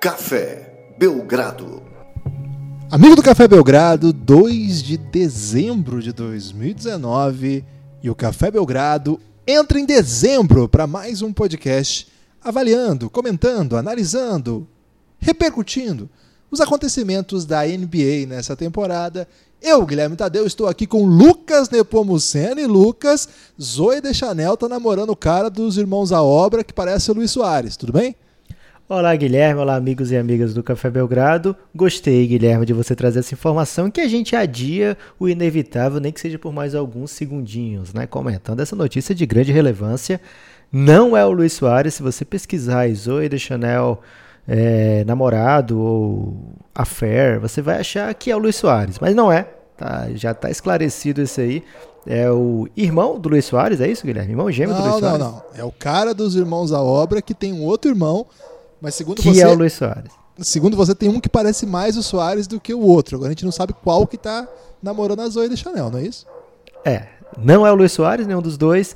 Café Belgrado. Amigo do Café Belgrado, 2 de dezembro de 2019 e o Café Belgrado entra em dezembro para mais um podcast avaliando, comentando, analisando, repercutindo os acontecimentos da NBA nessa temporada. Eu, Guilherme Tadeu, estou aqui com Lucas Nepomuceno e Lucas. Zoe de Chanel tá namorando o cara dos Irmãos à Obra que parece o Luiz Soares, tudo bem? Olá, Guilherme. Olá, amigos e amigas do Café Belgrado. Gostei, Guilherme, de você trazer essa informação que a gente adia o inevitável, nem que seja por mais alguns segundinhos, né? Comentando essa notícia de grande relevância. Não é o Luiz Soares. Se você pesquisar Zoe de Chanel é, namorado ou affair, você vai achar que é o Luiz Soares, mas não é. Tá, já está esclarecido isso aí. É o irmão do Luiz Soares, é isso, Guilherme? Irmão gêmeo não, do Luiz Soares? Não, não, É o cara dos Irmãos à Obra que tem um outro irmão mas segundo que você. é o Luiz Soares. Segundo você, tem um que parece mais o Soares do que o outro. Agora a gente não sabe qual que tá namorando a Zoe de Chanel, não é isso? É. Não é o Luiz Soares, nenhum dos dois.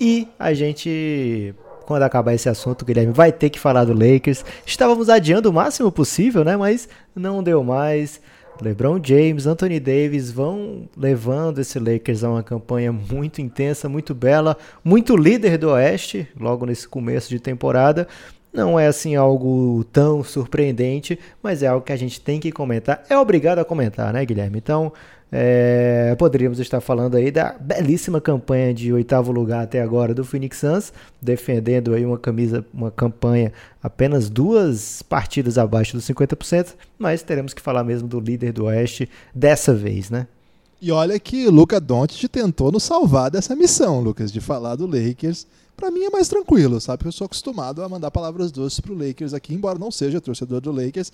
E a gente, quando acabar esse assunto, Guilherme, vai ter que falar do Lakers. Estávamos adiando o máximo possível, né? Mas não deu mais. LeBron James, Anthony Davis vão levando esse Lakers a uma campanha muito intensa, muito bela, muito líder do Oeste, logo nesse começo de temporada. Não é assim algo tão surpreendente, mas é algo que a gente tem que comentar. É obrigado a comentar, né, Guilherme? Então, é, poderíamos estar falando aí da belíssima campanha de oitavo lugar até agora do Phoenix Suns, defendendo aí uma camisa, uma campanha apenas duas partidas abaixo dos 50%, mas teremos que falar mesmo do líder do Oeste dessa vez, né? E olha que Luca Doncic tentou nos salvar dessa missão, Lucas, de falar do Lakers para mim é mais tranquilo, sabe? Eu sou acostumado a mandar palavras doces pro Lakers aqui, embora não seja torcedor do Lakers.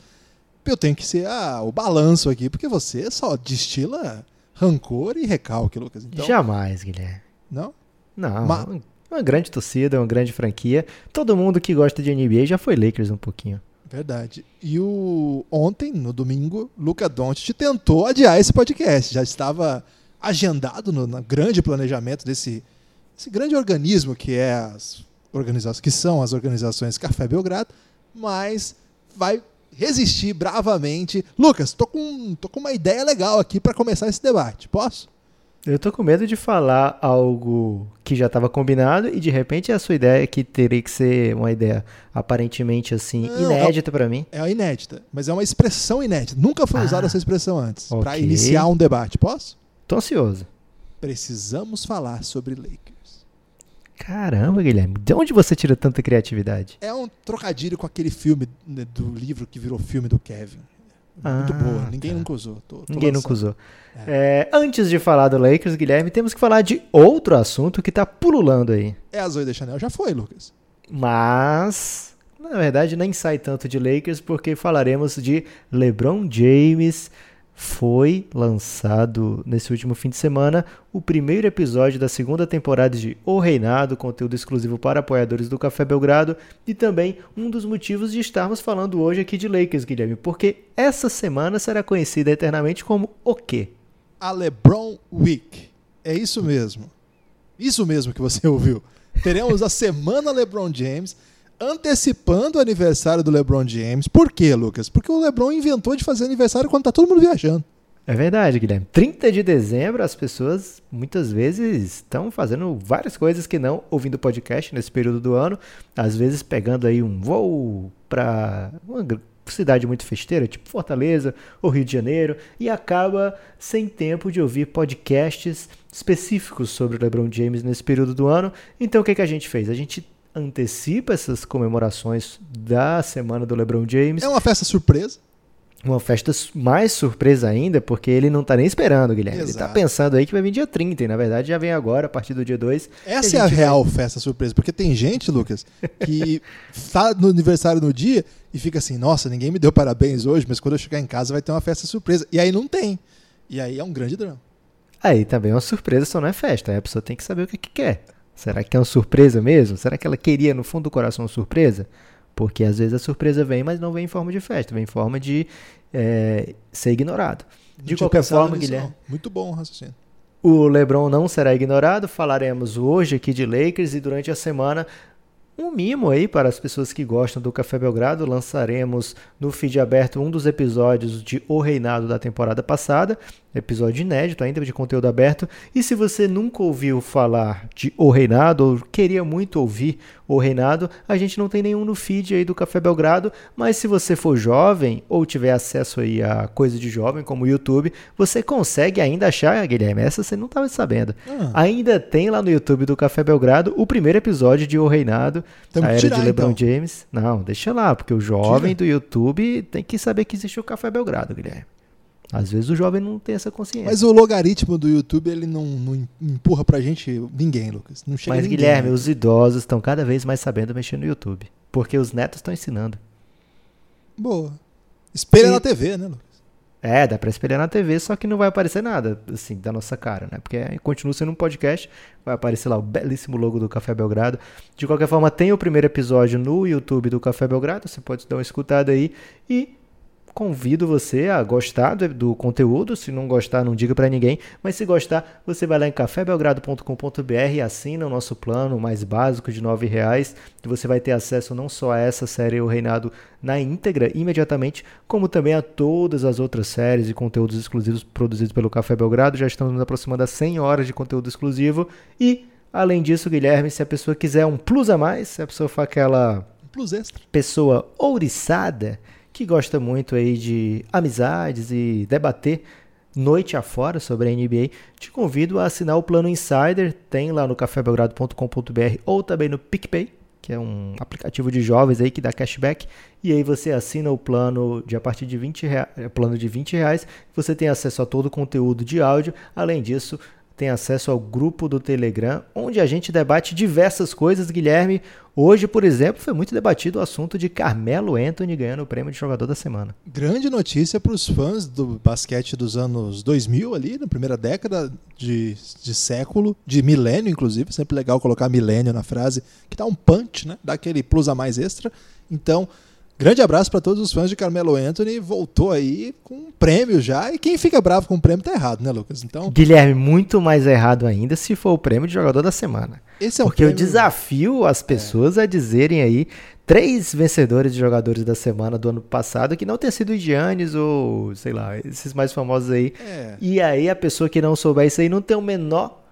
Eu tenho que ser ah, o balanço aqui, porque você só destila rancor e recalque, Lucas. Então, Jamais, Guilherme. Não? Não. Ma uma grande torcida, uma grande franquia. Todo mundo que gosta de NBA já foi Lakers um pouquinho. Verdade. E o ontem, no domingo, Luca Doncic tentou adiar esse podcast. Já estava agendado no, no grande planejamento desse esse grande organismo que é as organizações que são as organizações Café Belgrado, mas vai resistir bravamente. Lucas, tô com, tô com uma ideia legal aqui para começar esse debate. Posso? Eu tô com medo de falar algo que já estava combinado e de repente é a sua ideia que teria que ser uma ideia aparentemente assim Não, inédita para mim. É inédita, mas é uma expressão inédita. Nunca foi ah, usada essa expressão antes. Okay. Para iniciar um debate, posso? Tô ansioso. Precisamos falar sobre Lakers. Caramba, Guilherme, de onde você tira tanta criatividade? É um trocadilho com aquele filme né, do livro que virou filme do Kevin. Muito ah, boa, ninguém tá. nunca usou. Tô, tô ninguém lançando. nunca usou. É. É, antes de falar do Lakers, Guilherme, temos que falar de outro assunto que está pululando aí. É a Zoe de Chanel, já foi, Lucas. Mas, na verdade, nem sai tanto de Lakers, porque falaremos de LeBron James foi lançado nesse último fim de semana o primeiro episódio da segunda temporada de O Reinado, conteúdo exclusivo para apoiadores do Café Belgrado, e também um dos motivos de estarmos falando hoje aqui de Lakers, Guilherme, porque essa semana será conhecida eternamente como o quê? A LeBron Week. É isso mesmo. Isso mesmo que você ouviu. Teremos a semana LeBron James antecipando o aniversário do LeBron James. Por quê, Lucas? Porque o LeBron inventou de fazer aniversário quando tá todo mundo viajando. É verdade, Guilherme. 30 de dezembro, as pessoas muitas vezes estão fazendo várias coisas que não ouvindo podcast nesse período do ano. Às vezes pegando aí um voo para uma cidade muito festeira, tipo Fortaleza ou Rio de Janeiro, e acaba sem tempo de ouvir podcasts específicos sobre o LeBron James nesse período do ano. Então o que, que a gente fez? A gente antecipa essas comemorações da semana do LeBron James. É uma festa surpresa. Uma festa mais surpresa ainda, porque ele não tá nem esperando, Guilherme. Exato. Ele tá pensando aí que vai vir dia 30, e na verdade já vem agora, a partir do dia 2. Essa é a real vai... festa surpresa, porque tem gente, Lucas, que tá no aniversário no dia e fica assim, nossa, ninguém me deu parabéns hoje, mas quando eu chegar em casa vai ter uma festa surpresa. E aí não tem. E aí é um grande drama. Aí também é uma surpresa, só não é festa. Aí a pessoa tem que saber o que, que quer. Será que é uma surpresa mesmo? Será que ela queria, no fundo do coração, uma surpresa? Porque às vezes a surpresa vem, mas não vem em forma de festa, vem em forma de é, ser ignorado. De qualquer forma, nisso, Guilherme. Muito bom o raciocínio. O LeBron não será ignorado. Falaremos hoje aqui de Lakers e durante a semana um mimo aí para as pessoas que gostam do Café Belgrado. Lançaremos no feed aberto um dos episódios de O Reinado da temporada passada, episódio inédito ainda de conteúdo aberto. E se você nunca ouviu falar de O Reinado ou queria muito ouvir O Reinado, a gente não tem nenhum no feed aí do Café Belgrado, mas se você for jovem ou tiver acesso aí a coisa de jovem como o YouTube, você consegue ainda achar, Guilherme, essa você não estava sabendo. Ah. Ainda tem lá no YouTube do Café Belgrado o primeiro episódio de O Reinado Temos a era tirar, de LeBron então. James. Não, deixa lá, porque o jovem Tira. do YouTube tem que saber que existe o Café Belgrado, Guilherme. Às vezes o jovem não tem essa consciência. Mas o logaritmo do YouTube, ele não, não empurra pra gente ninguém, Lucas. Não chega Mas, ninguém, Guilherme, né? os idosos estão cada vez mais sabendo mexer no YouTube. Porque os netos estão ensinando. Boa. Espelha E- na TV, né, Lucas? É, dá pra espelhar na TV, só que não vai aparecer nada, assim, da nossa cara, né? Porque continua sendo um podcast, vai aparecer lá o belíssimo logo do Café Belgrado. De qualquer forma, tem o primeiro episódio no YouTube do Café Belgrado, você pode dar uma escutada aí. E convido você a gostar do, do conteúdo, se não gostar, não diga pra ninguém, mas se gostar, você vai lá em cafébelgrado.com.br e assina o nosso plano mais básico de 9 reais, você vai ter acesso não só a essa série O Reinado na íntegra imediatamente, como também a todas as outras séries e conteúdos exclusivos produzidos pelo Café Belgrado. Já estamos nos aproximando das 100 horas de conteúdo exclusivo. E, além disso, Guilherme, se a pessoa quiser um plus a mais, se a pessoa for aquela Plus extra. pessoa ouriçada que gosta muito aí de amizades e debater noite afora sobre a NBA, te convido a assinar o plano Insider, tem lá no cafébelgrado.com.br ou também no PicPay, que é um aplicativo de jovens aí que dá cashback, e aí você assina o plano de a partir de 20 reais, plano de 20 reais, você tem acesso a todo o conteúdo de áudio, além disso, tem acesso ao grupo do Telegram, onde a gente debate diversas coisas, Guilherme. Hoje, por exemplo, foi muito debatido o assunto de Carmelo Anthony ganhando o prêmio de jogador da semana. Grande notícia para os fãs do basquete dos anos 2000 ali, na primeira década de, de século, de milênio inclusive, sempre legal colocar milênio na frase, que dá um punch, né? Dá aquele plus a mais extra. Então, grande abraço para todos os fãs de Carmelo Anthony, voltou aí com um prêmio já, e quem fica bravo com o prêmio tá errado, né, Lucas? Então, Guilherme, muito mais errado ainda se for o prêmio de jogador da semana. esse é um Porque eu prêmio... desafio as pessoas a dizerem aí três vencedores de jogadores da semana do ano passado que não tenha sido o Giannis ou, sei lá, esses mais famosos aí. É. E aí a pessoa que não souber isso aí não tem o menor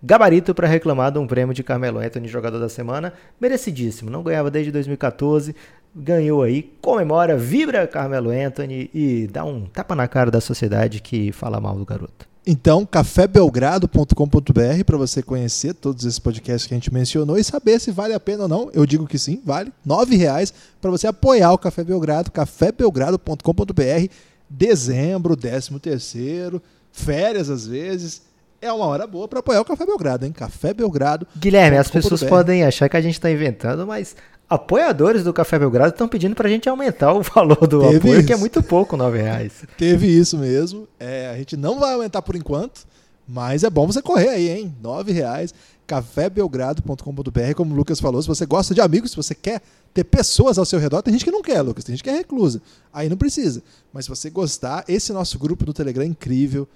gabarito para reclamar de um prêmio de Carmelo Anthony jogador da semana, merecidíssimo. Não ganhava desde 2014, ganhou aí, comemora, vibra Carmelo Anthony e dá um tapa na cara da sociedade que fala mal do garoto. Então, cafébelgrado.com.br para você conhecer todos esses podcasts que a gente mencionou e saber se vale a pena ou não. Eu digo que sim, vale. R$ reais para você apoiar o Café Belgrado, cafébelgrado.com.br. Dezembro, 13 terceiro, férias às vezes. É uma hora boa para apoiar o Café Belgrado, hein? Café Belgrado. Guilherme, as pessoas podem achar que a gente está inventando, mas apoiadores do Café Belgrado estão pedindo para a gente aumentar o valor do Teve apoio, que é isso. muito pouco, R$ reais. Teve isso mesmo. É, a gente não vai aumentar por enquanto, mas é bom você correr aí, hein? R$ reais. cafébelgrado.com.br, como o Lucas falou, se você gosta de amigos, se você quer ter pessoas ao seu redor, tem gente que não quer, Lucas, tem gente que é reclusa. Aí não precisa. Mas se você gostar, esse nosso grupo do Telegram é incrível.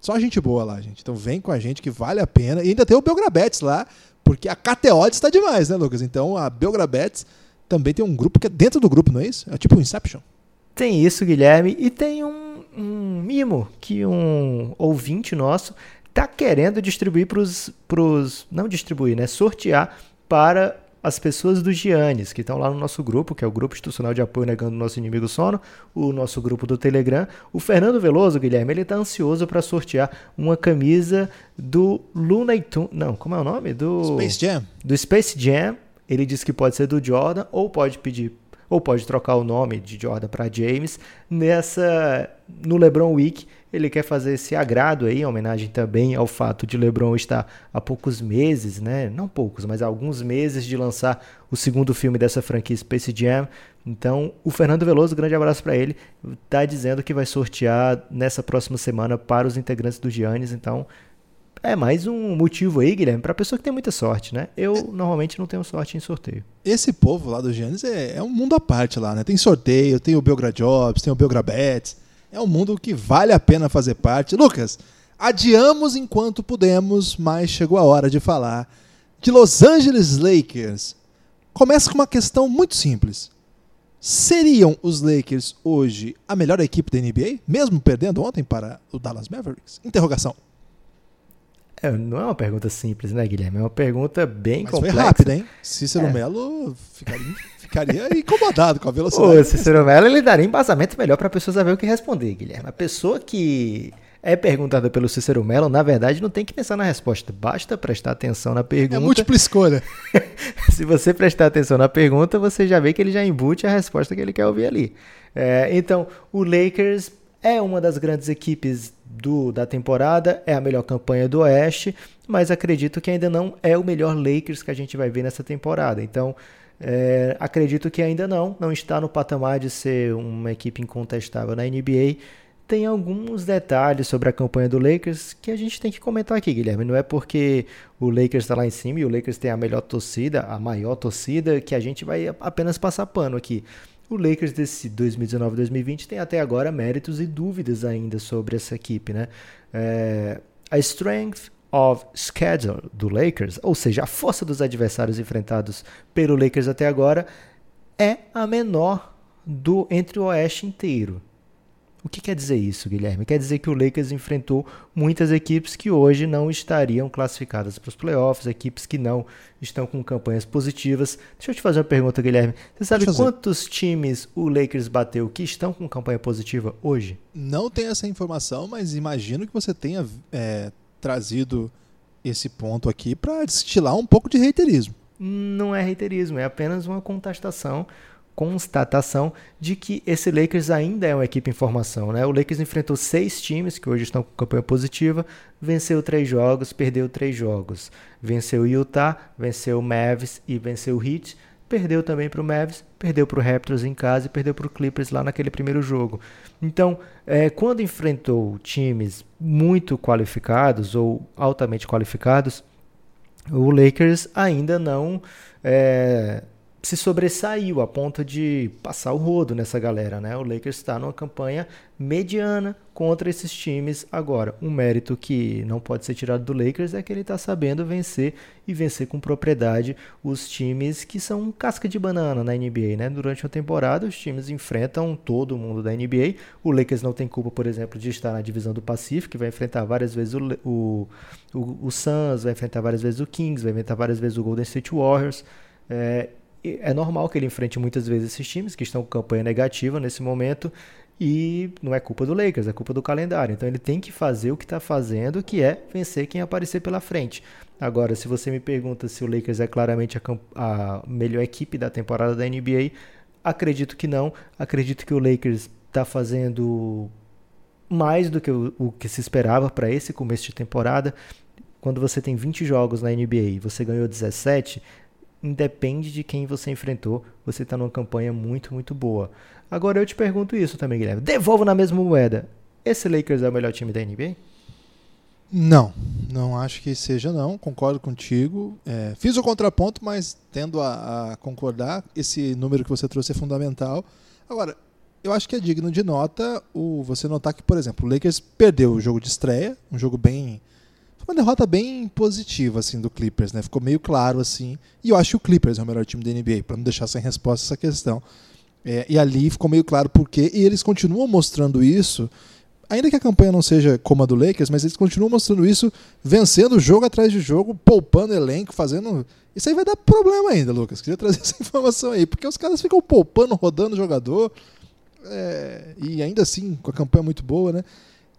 Só gente boa lá, gente. Então vem com a gente que vale a pena. E ainda tem o Belgrabetes lá, porque a KTO está demais, né, Lucas? Então a Belgrabetes também tem um grupo que é dentro do grupo, não é isso? É tipo um Inception. Tem isso, Guilherme, e tem um, um mimo que um ouvinte nosso tá querendo distribuir para os. Não distribuir, né? Sortear para as pessoas do Giannis, que estão lá no nosso grupo, que é o Grupo Institucional de Apoio Negando o Nosso Inimigo Sono, o nosso grupo do Telegram. O Fernando Veloso, Guilherme, ele tá ansioso para sortear uma camisa do Looney Tunes. Não, como é o nome? Do Space Jam. do Space Jam. Ele disse que pode ser do Jordan ou pode pedir ou pode trocar o nome de Jordan para James. Nessa no LeBron Week, ele quer fazer esse agrado aí, em homenagem também ao fato de LeBron estar há poucos meses, né? Não poucos, mas alguns meses de lançar o segundo filme dessa franquia Space Jam. Então, o Fernando Veloso, grande abraço para ele, tá dizendo que vai sortear nessa próxima semana para os integrantes do Giannis, então é mais um motivo aí, Guilherme, para pessoa que tem muita sorte, né? Eu normalmente não tenho sorte em sorteio. Esse povo lá do Giannis é, é um mundo à parte lá, né? Tem sorteio, tem o Belgra Jobs, tem o Belgra Bets. É um mundo que vale a pena fazer parte. Lucas, adiamos enquanto pudemos, mas chegou a hora de falar de Los Angeles Lakers. Começa com uma questão muito simples. Seriam os Lakers hoje a melhor equipe da NBA, mesmo perdendo ontem para o Dallas Mavericks? Interrogação. É, não é uma pergunta simples, né, Guilherme? É uma pergunta bem Mas complexa. foi rápida, hein? Cícero É. Melo ficaria, ficaria incomodado com a velocidade. O Cícero Mello ele daria embasamento melhor para a pessoa saber o que responder, Guilherme. A pessoa que é perguntada pelo Cícero Mello, na verdade, não tem que pensar na resposta. Basta prestar atenção na É pergunta. múltipla escolha. Se você prestar atenção na pergunta, você já vê que ele já embute a resposta que ele quer ouvir ali. É, então, o Lakers é uma das grandes equipes do, da temporada, é a melhor campanha do Oeste, mas acredito que ainda não é o melhor Lakers que a gente vai ver nessa temporada. Então, é, acredito que ainda não, não está no patamar de ser uma equipe incontestável na NBA. Tem alguns detalhes sobre a campanha do Lakers que a gente tem que comentar aqui, Guilherme. Não é porque o Lakers está lá em cima e o Lakers tem a melhor torcida, a maior torcida, que a gente vai apenas passar pano aqui. O Lakers desse 2019-2020 tem até agora méritos e dúvidas ainda sobre essa equipe, né? É, a strength of schedule do Lakers, ou seja, a força dos adversários enfrentados pelo Lakers até agora, é a menor do entre o Oeste inteiro. O que quer dizer isso, Guilherme? Quer dizer que o Lakers enfrentou muitas equipes que hoje não estariam classificadas para os playoffs, equipes que não estão com campanhas positivas. Deixa eu te fazer uma pergunta, Guilherme. Você sabe quantos times o Lakers bateu que estão com campanha positiva hoje? Não tenho essa informação, mas imagino que você tenha é, trazido esse ponto aqui para destilar um pouco de reiterismo. Não é reiterismo, é apenas uma contestação, constatação de que esse Lakers ainda é uma equipe em formação. Né? O Lakers enfrentou seis times que hoje estão com campanha positiva, venceu três jogos, perdeu três jogos. Venceu o Utah, venceu o Mavs e venceu o Heat. Perdeu também para o Mavs, perdeu para o Raptors em casa e perdeu para o Clippers lá naquele primeiro jogo. Então, é, quando enfrentou times muito qualificados ou altamente qualificados, o Lakers ainda não é, se sobressaiu a ponto de passar o rodo nessa galera, né? O Lakers está numa campanha mediana contra esses times agora. Um mérito que não pode ser tirado do Lakers é que ele está sabendo vencer e vencer com propriedade os times que são casca de banana na NBA, né? Durante uma temporada os times enfrentam todo mundo da NBA. O Lakers não tem culpa, por exemplo, de estar na divisão do Pacífico, vai enfrentar várias vezes o, o, o, o Suns, vai enfrentar várias vezes o Kings, vai enfrentar várias vezes o Golden State Warriors. É, é normal que ele enfrente muitas vezes esses times que estão com campanha negativa nesse momento e não é culpa do Lakers, é culpa do calendário. Então ele tem que fazer o que está fazendo, que é vencer quem aparecer pela frente. Agora, se você me pergunta se o Lakers é claramente a, a melhor equipe da temporada da NBA, acredito que não. Acredito que o Lakers está fazendo mais do que o, o que se esperava para esse começo de temporada. Quando você tem 20 jogos na NBA e você ganhou 17, independe de quem você enfrentou, você está numa campanha muito, muito boa. Agora eu te pergunto isso também, Guilherme. Devolvo na mesma moeda. Esse Lakers é o melhor time da NBA? Não, não acho que seja não, concordo contigo. É, fiz o contraponto, mas tendo a, a, concordar, esse número que você trouxe é fundamental. Agora, eu acho que é digno de nota o você notar que, por exemplo, o Lakers perdeu o jogo de estreia, um jogo bem foi uma derrota bem positiva assim do Clippers, né? Ficou meio claro assim. E eu acho que o Clippers é o melhor time da NBA, para não deixar sem resposta essa questão. É, e ali ficou meio claro por quê. E eles continuam mostrando isso, ainda que a campanha não seja como a do Lakers, mas eles continuam mostrando isso, vencendo jogo atrás de jogo, poupando elenco, fazendo. Isso aí vai dar problema ainda, Lucas. Queria trazer essa informação aí, porque os caras ficam poupando, rodando jogador. É, e ainda assim, com a campanha muito boa, né?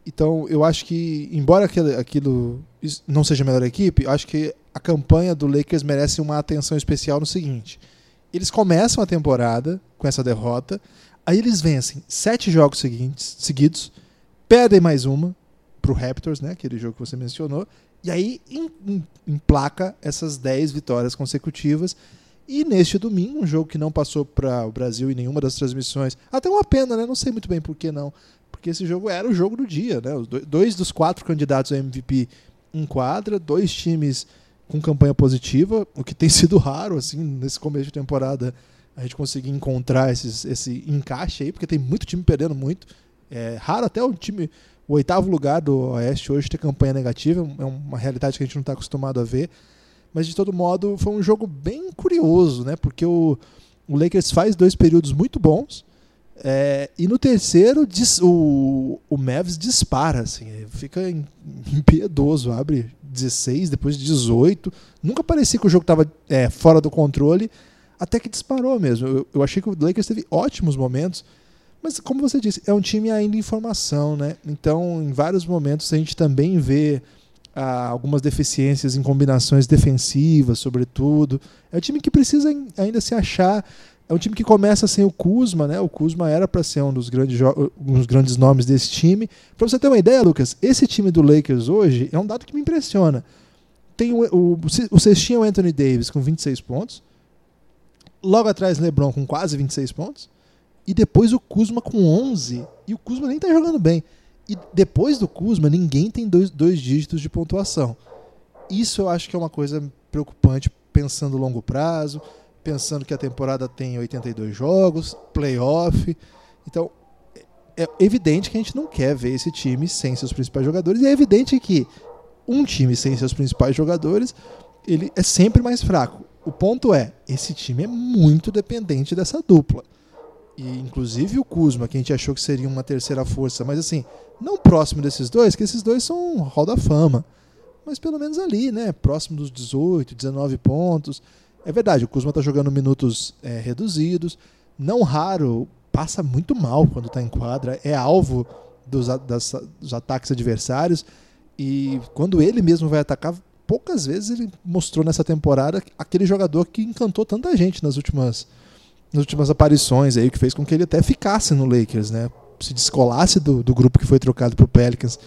Então, eu acho que, embora aquilo, aquilo não seja a melhor equipe, eu acho que a campanha do Lakers merece uma atenção especial no seguinte: eles começam a temporada com essa derrota, aí eles vencem sete jogos seguintes, seguidos, perdem mais uma pro Raptors, né, aquele jogo que você mencionou, e aí emplaca essas dez vitórias consecutivas. E neste domingo, um jogo que não passou para o Brasil em nenhuma das transmissões, até uma pena, né? Não sei muito bem por que não porque esse jogo era o jogo do dia, né? Dois dos quatro candidatos a MVP em quadra, dois times com campanha positiva, o que tem sido raro assim nesse começo de temporada a gente conseguir encontrar esses, esse encaixe aí, porque tem muito time perdendo muito. É raro até o time, o oitavo lugar do Oeste hoje ter campanha negativa, é uma realidade que a gente não está acostumado a ver. Mas de todo modo, foi um jogo bem curioso, né? Porque o, o Lakers faz dois períodos muito bons. É, e no terceiro, o, o Mavs dispara, assim, fica impiedoso, abre 16, depois 18. Nunca parecia que o jogo estava é, fora do controle, até que disparou mesmo. Eu, eu, achei que o Lakers teve ótimos momentos, mas como você disse, é um time ainda em formação, né? Então, em vários momentos, a gente também vê ah, algumas deficiências em combinações defensivas, sobretudo. É um time que precisa ainda se achar. É um time que começa sem o Kuzma, né? O Kuzma era para ser um dos grandes, um dos grandes nomes desse time. Para você ter uma ideia, Lucas, esse time do Lakers hoje é um dado que me impressiona. Tem o, o, o cestinho é Anthony Davis com 26 pontos. Logo atrás, LeBron com quase 26 pontos. E depois o Kuzma com 11. E o Kuzma nem tá jogando bem. E depois do Kuzma, ninguém tem dois, dois dígitos de pontuação. Isso eu acho que é uma coisa preocupante pensando longo prazo pensando que a temporada tem 82 jogos, playoff. Então, é evidente que a gente não quer ver esse time sem seus principais jogadores. E é evidente que um time sem seus principais jogadores, ele é sempre mais fraco. O ponto é, esse time é muito dependente dessa dupla. E inclusive o Kuzma, que a gente achou que seria uma terceira força, mas assim, não próximo desses dois, que esses dois são Hall da Fama. Mas pelo menos ali, né? Próximo dos 18, 19 pontos. É verdade, o Kuzma está jogando minutos é, reduzidos. Não raro, passa muito mal quando está em quadra, é alvo dos, das, dos ataques adversários. E quando ele mesmo vai atacar, poucas vezes ele mostrou nessa temporada aquele jogador que encantou tanta gente nas últimas, nas últimas aparições aí, que fez com que ele até ficasse no Lakers, né? Se descolasse do, do grupo que foi trocado para o Pelicans.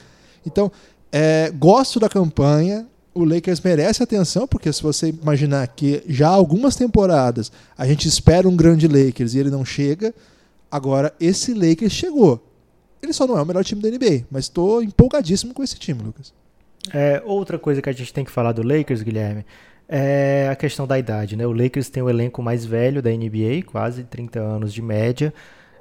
Então, é, gosto da campanha, o Lakers merece atenção, porque se você imaginar que já há algumas temporadas a gente espera um grande Lakers e ele não chega, agora esse Lakers chegou. Ele só não é o melhor time da NBA, mas estou empolgadíssimo com esse time, Lucas. É, outra coisa que a gente tem que falar do Lakers, Guilherme, é a questão da idade. Né? O Lakers tem o elenco mais velho da NBA, quase 30 anos de média.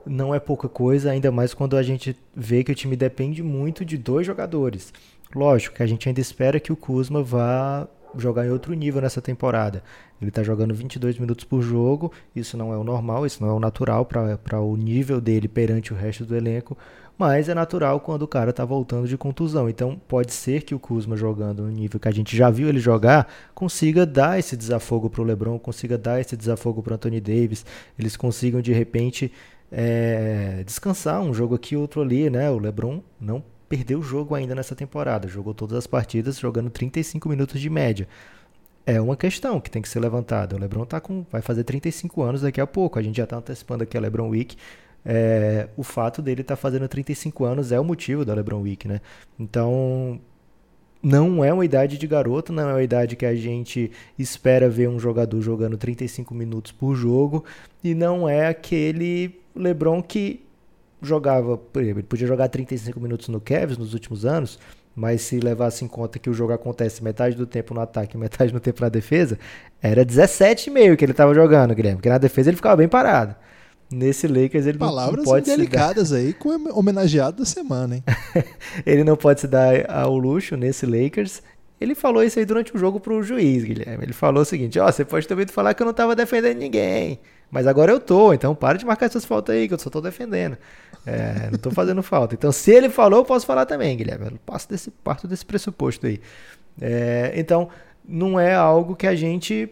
Não é pouca coisa, ainda mais quando a gente vê que o time depende muito de dois jogadores. Lógico que a gente ainda espera que o Kuzma vá jogar em outro nível nessa temporada. Ele está jogando 22 minutos por jogo, isso não é o normal, isso não é o natural para o nível dele perante o resto do elenco, mas é natural quando o cara está voltando de contusão. Então pode ser que o Kuzma jogando no nível que a gente já viu ele jogar, consiga dar esse desafogo para o LeBron, consiga dar esse desafogo para Anthony Davis, eles consigam de repente é, descansar um jogo aqui, outro ali, né? O LeBron não perdeu o jogo ainda nessa temporada. Jogou todas as partidas jogando 35 minutos de média. É uma questão que tem que ser levantada. O LeBron tá com, vai fazer 35 anos daqui a pouco. A gente já está antecipando aqui a LeBron Week. É, o fato dele estar tá fazendo 35 anos é o motivo da LeBron Week, né? Então, não é uma idade de garoto, não é uma idade que a gente espera ver um jogador jogando 35 minutos por jogo e não é aquele LeBron que jogava, ele podia jogar 35 minutos no Cavs nos últimos anos, mas se levasse em conta que o jogo acontece metade do tempo no ataque e metade do tempo na defesa, era 17,5 que ele estava jogando, Guilherme, porque na defesa ele ficava bem parado. Nesse Lakers ele Palavras não pode delicadas aí com o homenageado da semana, hein? ele não pode se dar ao luxo nesse Lakers. Ele falou isso aí durante o jogo pro juiz, Guilherme. Ele falou o seguinte: Ó, oh, você pode ter ouvido falar que eu não estava defendendo ninguém. Mas agora eu tô, então para de marcar essas faltas aí, que eu só tô defendendo. É, não tô fazendo falta. Então, se ele falou, eu posso falar também, Guilherme. Eu passo desse, parto desse pressuposto aí. É, então, não é algo que a gente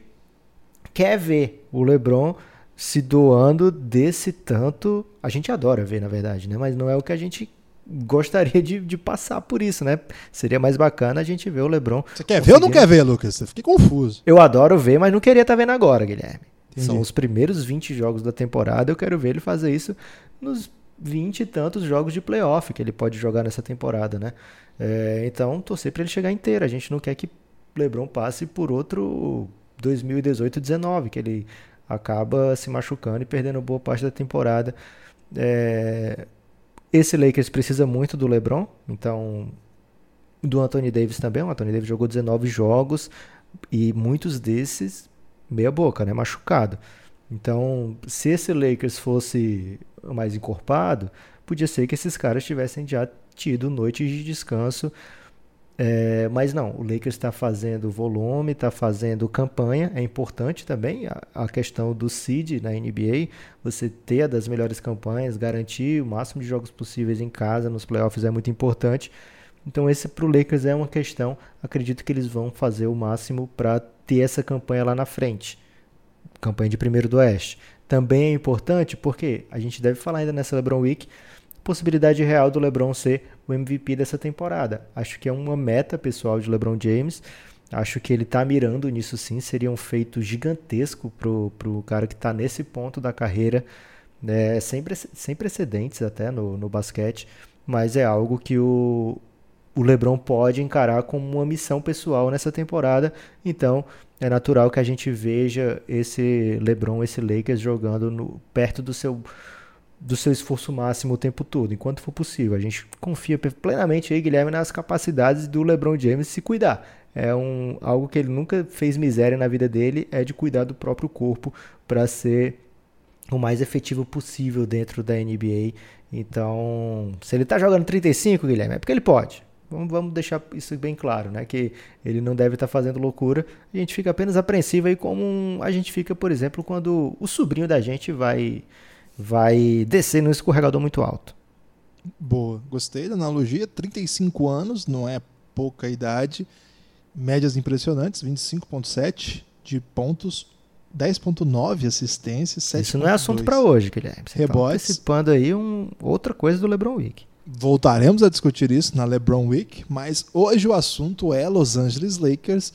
quer ver o LeBron se doando desse tanto. A gente adora ver, na verdade, né? Mas não é o que a gente gostaria de, de passar por isso, né? Seria mais bacana a gente ver o LeBron. Você quer ver ou não quer ver, Lucas? Você fiquei confuso. Eu adoro ver, mas não queria estar tá vendo agora, Guilherme. Entendi. São os primeiros 20 jogos da temporada. Eu quero ver ele fazer isso nos 20 e tantos jogos de playoff que ele pode jogar nessa temporada, né? É, então, torcer para ele chegar inteiro. A gente não quer que LeBron passe por outro 2018-19, que ele acaba se machucando e perdendo boa parte da temporada. É, esse Lakers precisa muito do LeBron, então do Anthony Davis também. O Anthony Davis jogou 19 jogos e muitos desses meia boca, né, machucado. Então, se esse Lakers fosse mais encorpado, podia ser que esses caras tivessem já tido noites de descanso É, mas não, o Lakers está fazendo volume, está fazendo campanha, é importante também a, a, questão do seed na NBA, você ter a das melhores campanhas, garantir o máximo de jogos possíveis em casa, nos playoffs é muito importante. Então esse para o Lakers é uma questão, acredito que eles vão fazer o máximo para ter essa campanha lá na frente, campanha de primeiro do Oeste. Também é importante porque a gente deve falar ainda nessa LeBron Week, possibilidade real do LeBron ser o MVP dessa temporada. Acho que é uma meta pessoal de LeBron James. Acho que ele está mirando nisso sim. Seria um feito gigantesco pro, pro cara que está nesse ponto da carreira, né, sem, sem precedentes até no, no basquete. Mas é algo que o, o LeBron pode encarar como uma missão pessoal nessa temporada. Então, é natural que a gente veja esse LeBron, esse Lakers jogando no, perto do seu do seu esforço máximo o tempo todo, enquanto for possível. A gente confia plenamente aí, Guilherme, nas capacidades do LeBron James se cuidar. É um, algo que ele nunca fez miséria na vida dele, é de cuidar do próprio corpo para ser o mais efetivo possível dentro da NBA. Então, se ele está jogando 35, Guilherme, é porque ele pode. Vamos, deixar isso bem claro, né? Que ele não deve estar fazendo loucura. A gente fica apenas apreensivo aí como um, a gente fica, por exemplo, quando o sobrinho da gente vai vai descer no escorregador muito alto. Boa, gostei da analogia. 35 anos, não é pouca idade. Médias impressionantes, 25,7 de pontos, 10,9 assistências, 7. Isso não é assunto para hoje, Guilherme. Você tá Rebotes. Tá antecipando aí um, outra coisa do LeBron Week. Voltaremos a discutir isso na LeBron Week, mas hoje o assunto é Los Angeles Lakers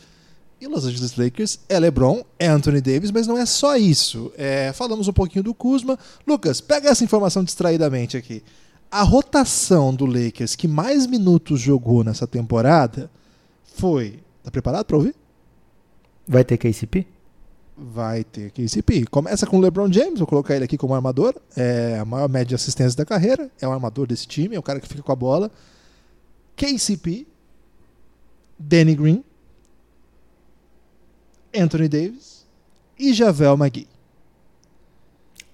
e Los Angeles Lakers é LeBron, é Anthony Davis, mas não é só isso. É, falamos um pouquinho do Kuzma. Lucas, pega essa informação distraidamente aqui. A rotação do Lakers que mais minutos jogou nessa temporada foi. Tá preparado para ouvir? Vai ter KCP? Vai ter KCP. Começa com o LeBron James, vou colocar ele aqui como armador. É a maior média de assistência da carreira. É o armador desse time, é o cara que fica com a bola. KCP, Danny Green, Anthony Davis e Javel McGee.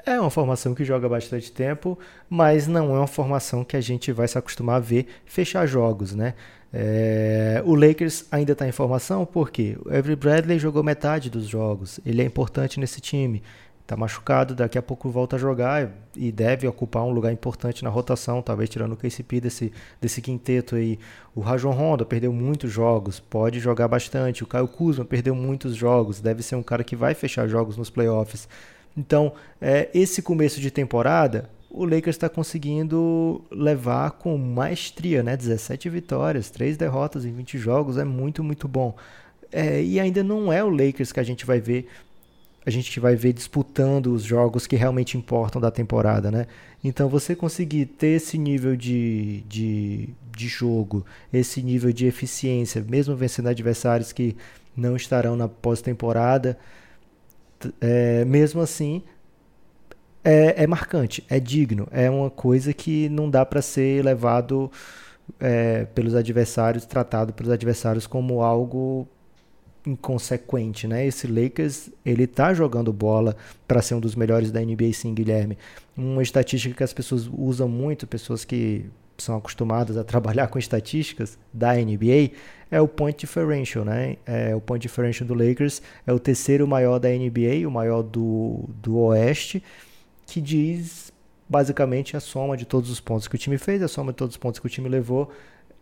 É uma formação que joga bastante tempo, mas não é uma formação que a gente vai se acostumar a ver fechar jogos, né? É, o Lakers ainda está em formação porque o Avery Bradley jogou metade dos jogos. Ele é importante nesse time tá machucado, daqui a pouco volta a jogar e deve ocupar um lugar importante na rotação, talvez tirando o KCP desse, desse quinteto aí. O Rajon Honda perdeu muitos jogos, pode jogar bastante. O Caio Kuzma perdeu muitos jogos, deve ser um cara que vai fechar jogos nos playoffs. Então, é, esse começo de temporada, o Lakers está conseguindo levar com maestria, né? 17 vitórias, 3 derrotas em 20 jogos, é muito, muito bom. É, e ainda não é o Lakers que a gente vai ver a gente vai ver disputando os jogos que realmente importam da temporada, né? Então você conseguir ter esse nível de, de, de jogo, esse nível de eficiência, mesmo vencendo adversários que não estarão na pós-temporada, é, mesmo assim é, é, marcante, é digno, é uma coisa que não dá para ser levado é, pelos adversários, tratado pelos adversários como algo inconsequente, né? Esse Lakers, ele tá jogando bola para ser um dos melhores da NBA sim, Guilherme. Uma estatística que as pessoas usam muito, pessoas que são acostumadas a trabalhar com estatísticas da NBA, é o point differential, né? É, o point differential do Lakers é o terceiro maior da NBA, o maior do, do Oeste, que diz basicamente a soma de todos os pontos que o time fez, a soma de todos os pontos que o time levou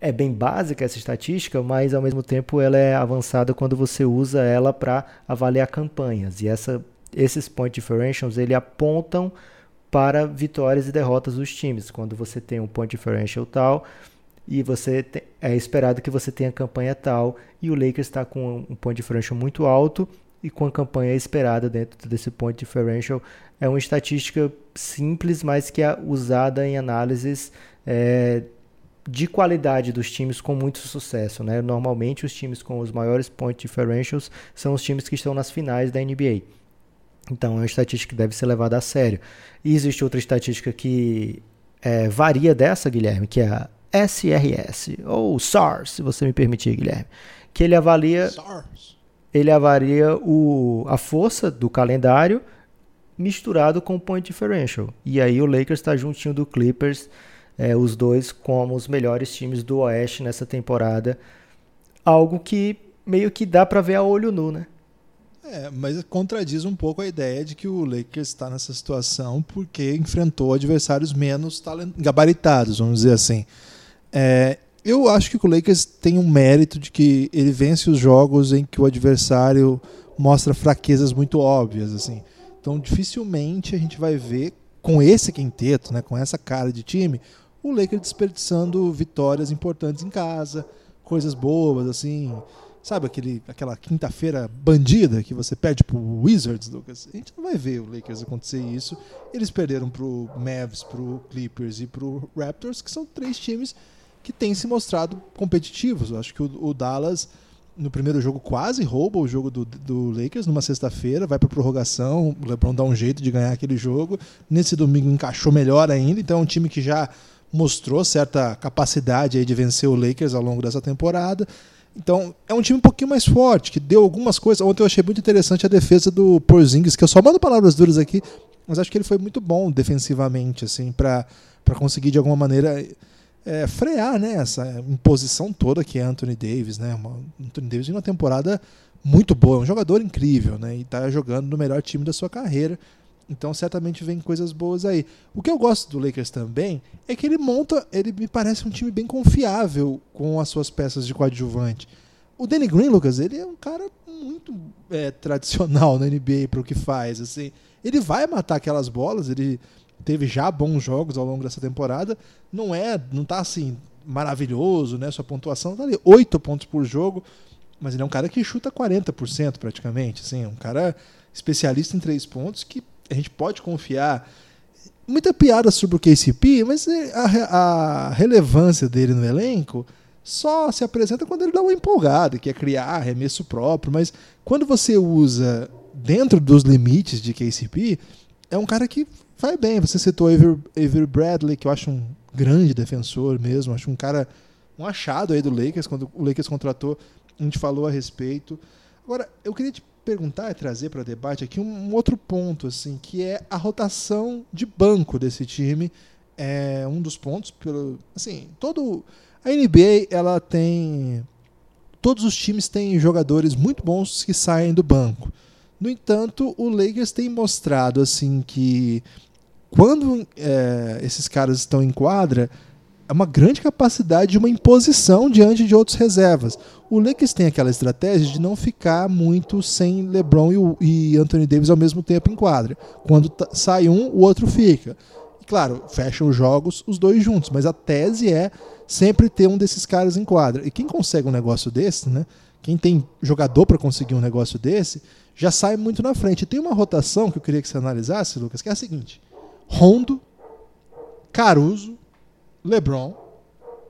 é bem básica essa estatística, mas ao mesmo tempo ela é avançada quando você usa ela para avaliar campanhas. E essa, esses point differentials ele apontam para vitórias e derrotas dos times. Quando você tem um point differential tal e você é esperado que você tenha campanha tal e o Lakers está com um point differential muito alto e com a campanha esperada dentro desse point differential é uma estatística simples, mas que é usada em análises é, de qualidade dos times com muito sucesso. Né? Normalmente, os times com os maiores point differentials são os times que estão nas finais da NBA. Então, é uma estatística que deve ser levada a sério. E existe outra estatística que é, varia dessa, Guilherme, que é a SRS, ou SARS, se você me permitir, Guilherme, que ele avalia, SARS. Ele avalia o, a força do calendário misturado com o point differential. E aí o Lakers está juntinho do Clippers é, os dois como os melhores times do Oeste nessa temporada. algo que meio que dá para ver a olho nu, né? É, mas contradiz um pouco a ideia de que o Lakers está nessa situação porque enfrentou adversários menos gabaritados, vamos dizer assim. É, eu acho que o Lakers tem um mérito de que ele vence os jogos em que o adversário mostra fraquezas muito óbvias, assim. Então, dificilmente a gente vai ver com esse quinteto, né, com essa cara de time, o Lakers desperdiçando vitórias importantes em casa, coisas boas, assim. Sabe aquele, aquela quinta-feira bandida que você perde pro Wizards, Lucas? A gente não vai ver o Lakers acontecer isso. Eles perderam pro Mavs, pro Clippers e pro Raptors, que são três times que têm se mostrado competitivos. Eu acho que o, o Dallas, no primeiro jogo, quase rouba o jogo do, do Lakers numa sexta-feira, vai pra prorrogação, o LeBron dá um jeito de ganhar aquele jogo. Nesse domingo encaixou melhor ainda, então é um time que já mostrou certa capacidade aí de vencer o Lakers ao longo dessa temporada. Então, é um time um pouquinho mais forte, que deu algumas coisas. Ontem eu achei muito interessante a defesa do Porzingis, que eu só mando palavras duras aqui, mas acho que ele foi muito bom defensivamente, assim, para conseguir de alguma maneira é, frear né, essa imposição toda que é Anthony Davis. Né? Uma, Anthony Davis em uma temporada muito boa, é um jogador incrível, né? E está jogando no melhor time da sua carreira. Então certamente vem coisas boas aí. O que eu gosto do Lakers também é que ele monta, ele me parece um time bem confiável com as suas peças de coadjuvante. O Danny Green, Lucas, ele é um cara muito é, tradicional na NBA para o que faz. Assim, ele vai matar aquelas bolas, ele teve já bons jogos ao longo dessa temporada. Não é, não tá assim maravilhoso, né? Sua pontuação tá ali 8 pontos por jogo, mas ele é um cara que chuta 40% praticamente, assim, um cara especialista em três pontos que a gente pode confiar. Muita piada sobre o KCP, mas é, a, a relevância dele no elenco só se apresenta quando ele dá uma empolgada, que é criar arremesso próprio, mas quando você usa dentro dos limites de KCP, é um cara que vai bem. Você citou Avery, Avery Bradley, que eu acho um grande defensor mesmo, acho um cara, um achado aí do Lakers, quando o Lakers contratou, a gente falou a respeito. Agora, eu queria te perguntar e trazer para debate aqui um, outro ponto, assim, que é a rotação de banco desse time. É um dos pontos pelo, assim, todo a NBA ela tem todos os times têm jogadores muito bons que saem do banco. No entanto, o Lakers tem mostrado assim que quando é, esses caras estão em quadra, é uma grande capacidade de uma imposição diante de outros reservas. O Lakers tem aquela estratégia de não ficar muito sem LeBron e, e Anthony Davis ao mesmo tempo em quadra. Quando sai um, o outro fica. E, claro, fecham os jogos os dois juntos, mas a tese é sempre ter um desses caras em quadra. E quem consegue um negócio desse, né? Quem tem jogador para conseguir um negócio desse, já sai muito na frente. E tem uma rotação que eu queria que você analisasse, Lucas, que é a seguinte: Rondo, Caruso, LeBron,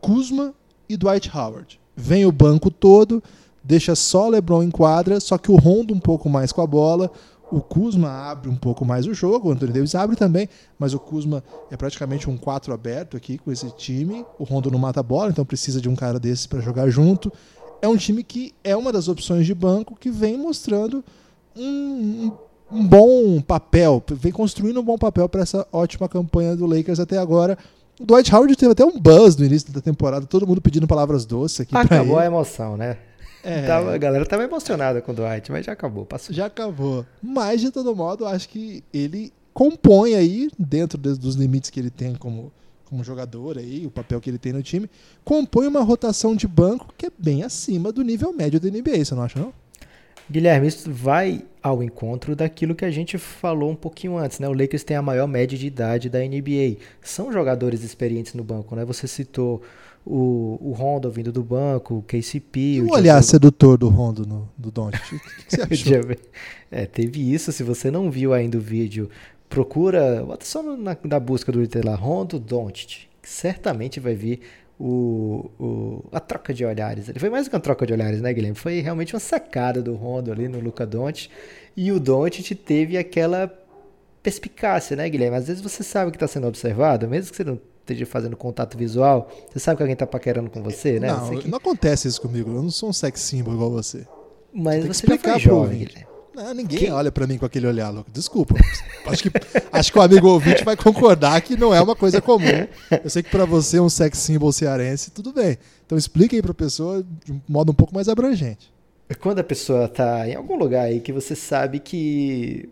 Kuzma e Dwight Howard. Vem o banco todo, deixa só LeBron em quadra, só que o Rondo um pouco mais com a bola, o Kuzma abre um pouco mais o jogo, o Anthony Davis abre também, mas o Kuzma é praticamente um 4 aberto aqui com esse time. O Rondo não mata a bola, então precisa de um cara desse para jogar junto. É um time que é uma das opções de banco que vem mostrando um, um bom papel, vem construindo um bom papel para essa ótima campanha do Lakers até agora. O Dwight Howard teve até um buzz no início da temporada, todo mundo pedindo palavras doces aqui Acabou a emoção, né? É. Tava, a galera tava emocionada com o Dwight, mas já acabou, passou. Já acabou. Mas, de todo modo, acho que ele compõe aí, dentro dos limites que ele tem como, como jogador aí, o papel que ele tem no time, compõe uma rotação de banco que é bem acima do nível médio da NBA, você não acha não? Guilherme, isso vai ao encontro daquilo que a gente falou um pouquinho antes, né? O Lakers tem a maior média de idade da NBA. São jogadores experientes no banco, né? Você citou o, o Rondo vindo do banco, o KCP. E o olhar Diego... sedutor do Rondo no, do Doncic. O que você achou? é, teve isso. Se você não viu ainda o vídeo, procura, bota só na, na busca do Twitter lá, Rondo Doncic. Certamente vai vir o, o, a troca de olhares. Ele foi mais do que uma troca de olhares, né, Guilherme? Foi realmente uma sacada do Rondo ali no Luca Doncic. E o Doncic teve aquela perspicácia, né, Guilherme? Às vezes você sabe que está sendo observado, mesmo que você não esteja fazendo contato visual, você sabe que alguém está paquerando com você, né? Não, que... não acontece isso comigo. Eu não sou um sex symbol igual você. Mas você, você já foi jovem, Guilherme. Não, ninguém Quem? olha para mim com aquele olhar, louco. Desculpa. acho, que, acho que o amigo ouvinte vai concordar que não é uma coisa comum. Eu sei que para você, um sex symbol cearense, tudo bem. Então explique aí pra pessoa de um modo um pouco mais abrangente. Quando a pessoa tá em algum lugar aí que você sabe que.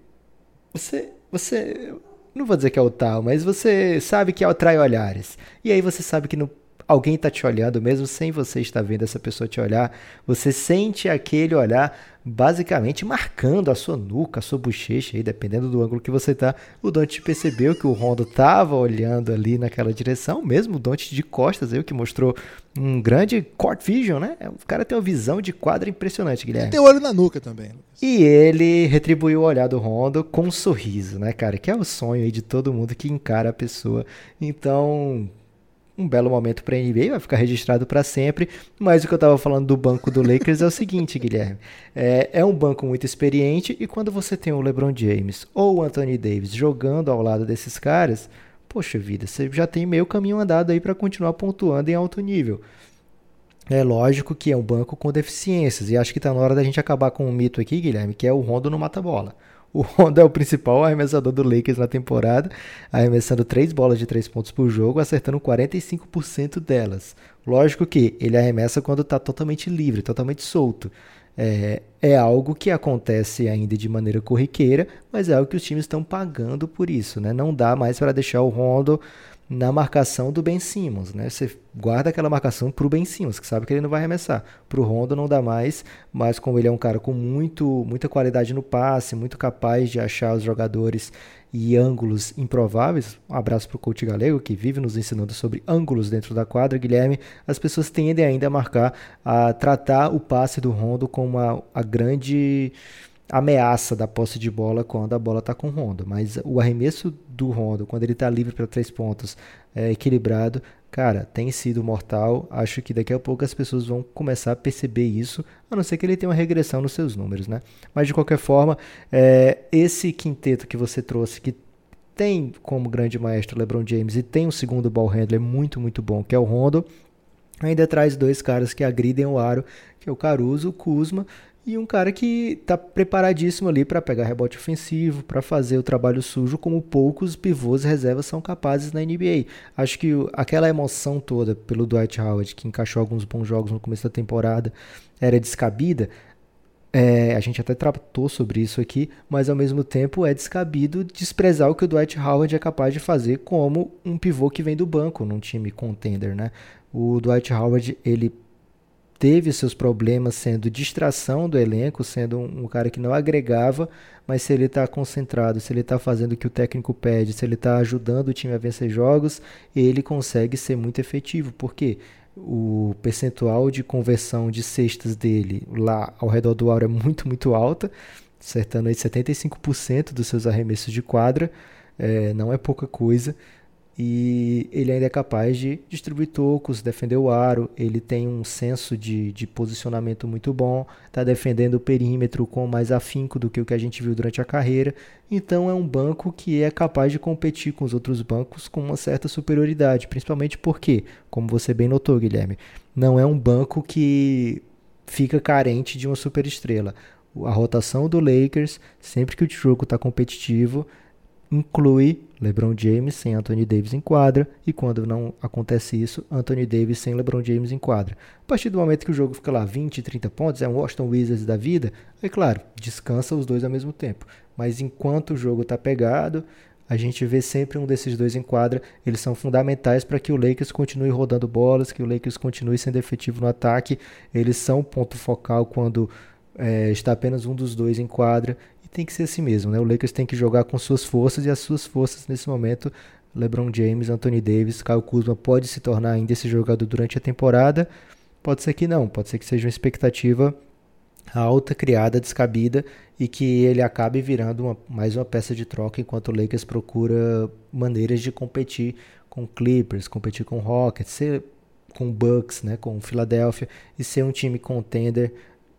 Você. Você. Não vou dizer que é o tal, mas você sabe que atrai olhares. E aí você sabe que no alguém está te olhando, mesmo sem você estar vendo essa pessoa te olhar, você sente aquele olhar basicamente marcando a sua nuca, a sua bochecha, aí, dependendo do ângulo que você está. O Dante percebeu que o Rondo estava olhando ali naquela direção, mesmo o Dante de costas, aí, que mostrou um grande court vision, né? O cara tem uma visão de quadra impressionante, Guilherme. Ele tem olho na nuca também. Lucas. E ele retribuiu o olhar do Rondo com um sorriso, né, cara? Que é o sonho aí de todo mundo que encara a pessoa. Então, um belo momento para a NBA, vai ficar registrado para sempre. Mas o que eu estava falando do banco do Lakers é o seguinte, Guilherme: é, é, um banco muito experiente e quando você tem o LeBron James ou o Anthony Davis jogando ao lado desses caras, poxa vida, você já tem meio caminho andado aí para continuar pontuando em alto nível. É lógico que é um banco com deficiências e acho que está na hora da gente acabar com um mito aqui, Guilherme, que é o Rondo no mata-bola. O Honda é o principal arremessador do Lakers na temporada, arremessando 3 bolas de 3 pontos por jogo, acertando 45% delas. Lógico que ele arremessa quando está totalmente livre, totalmente solto. É, é, algo que acontece ainda de maneira corriqueira, mas é algo que os times estão pagando por isso. Né? Não dá mais para deixar o Rondo na marcação do Ben Simmons, né? Você guarda aquela marcação para o Ben Simmons, que sabe que ele não vai arremessar. Para o Rondo não dá mais, mas como ele é um cara com muito, muita qualidade no passe, muito capaz de achar os jogadores e ângulos improváveis. Um abraço para o coach galego que vive nos ensinando sobre ângulos dentro da quadra, Guilherme. As pessoas tendem ainda a marcar, a tratar o passe do Rondo como a, a grande ameaça da posse de bola quando a bola está com o Rondo. Mas o arremesso do Rondo, quando ele está livre para três pontos, é, equilibrado, cara, tem sido mortal. Acho que daqui a pouco as pessoas vão começar a perceber isso, a não ser que ele tenha uma regressão nos seus números, né? Mas de qualquer forma, é, esse quinteto que você trouxe, que tem como grande maestro LeBron James e tem um segundo ball handler muito, muito bom, que é o Rondo, ainda traz dois caras que agridem o aro, que é o Caruso, o Kuzma e um cara que está preparadíssimo ali para pegar rebote ofensivo, para fazer o trabalho sujo, como poucos pivôs reservas são capazes na NBA. Acho que aquela emoção toda pelo Dwight Howard, que encaixou alguns bons jogos no começo da temporada, era descabida. É, a gente até tratou sobre isso aqui, mas ao mesmo tempo é descabido desprezar o que o Dwight Howard é capaz de fazer como um pivô que vem do banco num time contender, né? O Dwight Howard, ele teve seus problemas sendo distração do elenco, sendo um, cara que não agregava, mas se ele está concentrado, se ele está fazendo o que o técnico pede, se ele está ajudando o time a vencer jogos, ele consegue ser muito efetivo, porque o percentual de conversão de cestas dele lá ao redor do aro é muito, muito alta, acertando aí 75% dos seus arremessos de quadra, é, não é pouca coisa e ele ainda é capaz de distribuir tocos, defender o aro, ele tem um senso de, de posicionamento muito bom, está defendendo o perímetro com mais afinco do que o que a gente viu durante a carreira, então é um banco que é capaz de competir com os outros bancos com uma certa superioridade, principalmente porque, como você bem notou, Guilherme, não é um banco que fica carente de uma superestrela. A rotação do Lakers, sempre que o jogo está competitivo, inclui LeBron James sem Anthony Davis em quadra e quando não acontece isso, Anthony Davis sem LeBron James em quadra. A partir do momento que o jogo fica lá 20, 30 pontos, é um Washington Wizards da vida, é claro, descansa os dois ao mesmo tempo. Mas enquanto o jogo está pegado, a gente vê sempre um desses dois em quadra. Eles são fundamentais para que o Lakers continue rodando bolas, que o Lakers continue sendo efetivo no ataque. Eles são ponto focal quando é, está apenas um dos dois em quadra tem que ser assim mesmo, né? O Lakers tem que jogar com suas forças e as suas forças nesse momento, LeBron James, Anthony Davis, Kyle Kuzma pode se tornar ainda esse jogador durante a temporada. Pode ser que não, pode ser que seja uma expectativa alta, criada, descabida e que ele acabe virando uma, mais uma peça de troca enquanto o Lakers procura maneiras de competir com Clippers, competir com Rockets, ser com Bucks, né, com Philadelphia e ser um time contender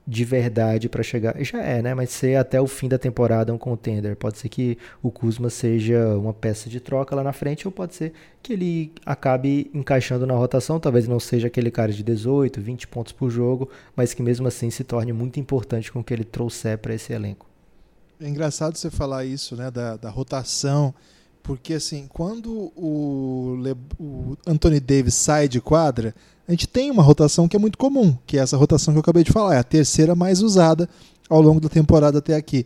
de verdade para chegar. Já é, né? Mas ser até o fim da temporada um contender. Pode ser que o Kuzma seja uma peça de troca lá na frente, ou pode ser que ele acabe encaixando na rotação. Talvez não seja aquele cara de 18, 20 pontos por jogo, mas que mesmo assim se torne muito importante com o que ele trouxer para esse elenco. É engraçado você falar isso, né, da, da rotação, porque assim, quando o, Le, o Anthony Davis sai de quadra, a gente tem uma rotação que é muito comum, que é essa rotação que eu acabei de falar, é a terceira mais usada ao longo da temporada até aqui.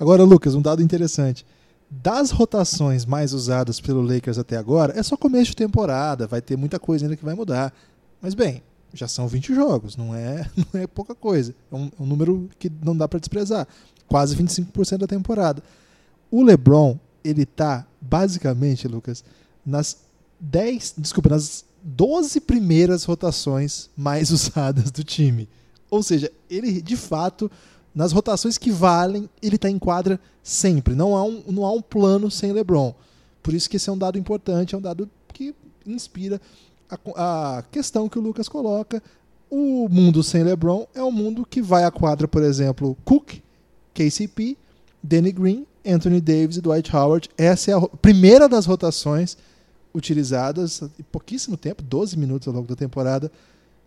Agora, Lucas, um dado interessante. Das rotações mais usadas pelo Lakers até agora, é só começo de temporada, vai ter muita coisa ainda que vai mudar. Mas bem, já são 20 jogos, não é, não é pouca coisa. É um, é um número que não dá para desprezar. Quase 25% da temporada. O LeBron, ele tá basicamente, Lucas, nas 10, desculpa, nas 12 primeiras rotações mais usadas do time. Ou seja, ele de fato, nas rotações que valem, ele está em quadra sempre. Não há, um, não há um plano sem LeBron. Por isso que esse é um dado importante, é um dado que inspira a, a questão que o Lucas coloca. O mundo sem LeBron é um mundo que vai à quadra, por exemplo, Cook, KCP, Danny Green, Anthony Davis e Dwight Howard. Essa é a primeira das rotações utilizadas em pouquíssimo tempo, 12 minutos ao longo da temporada,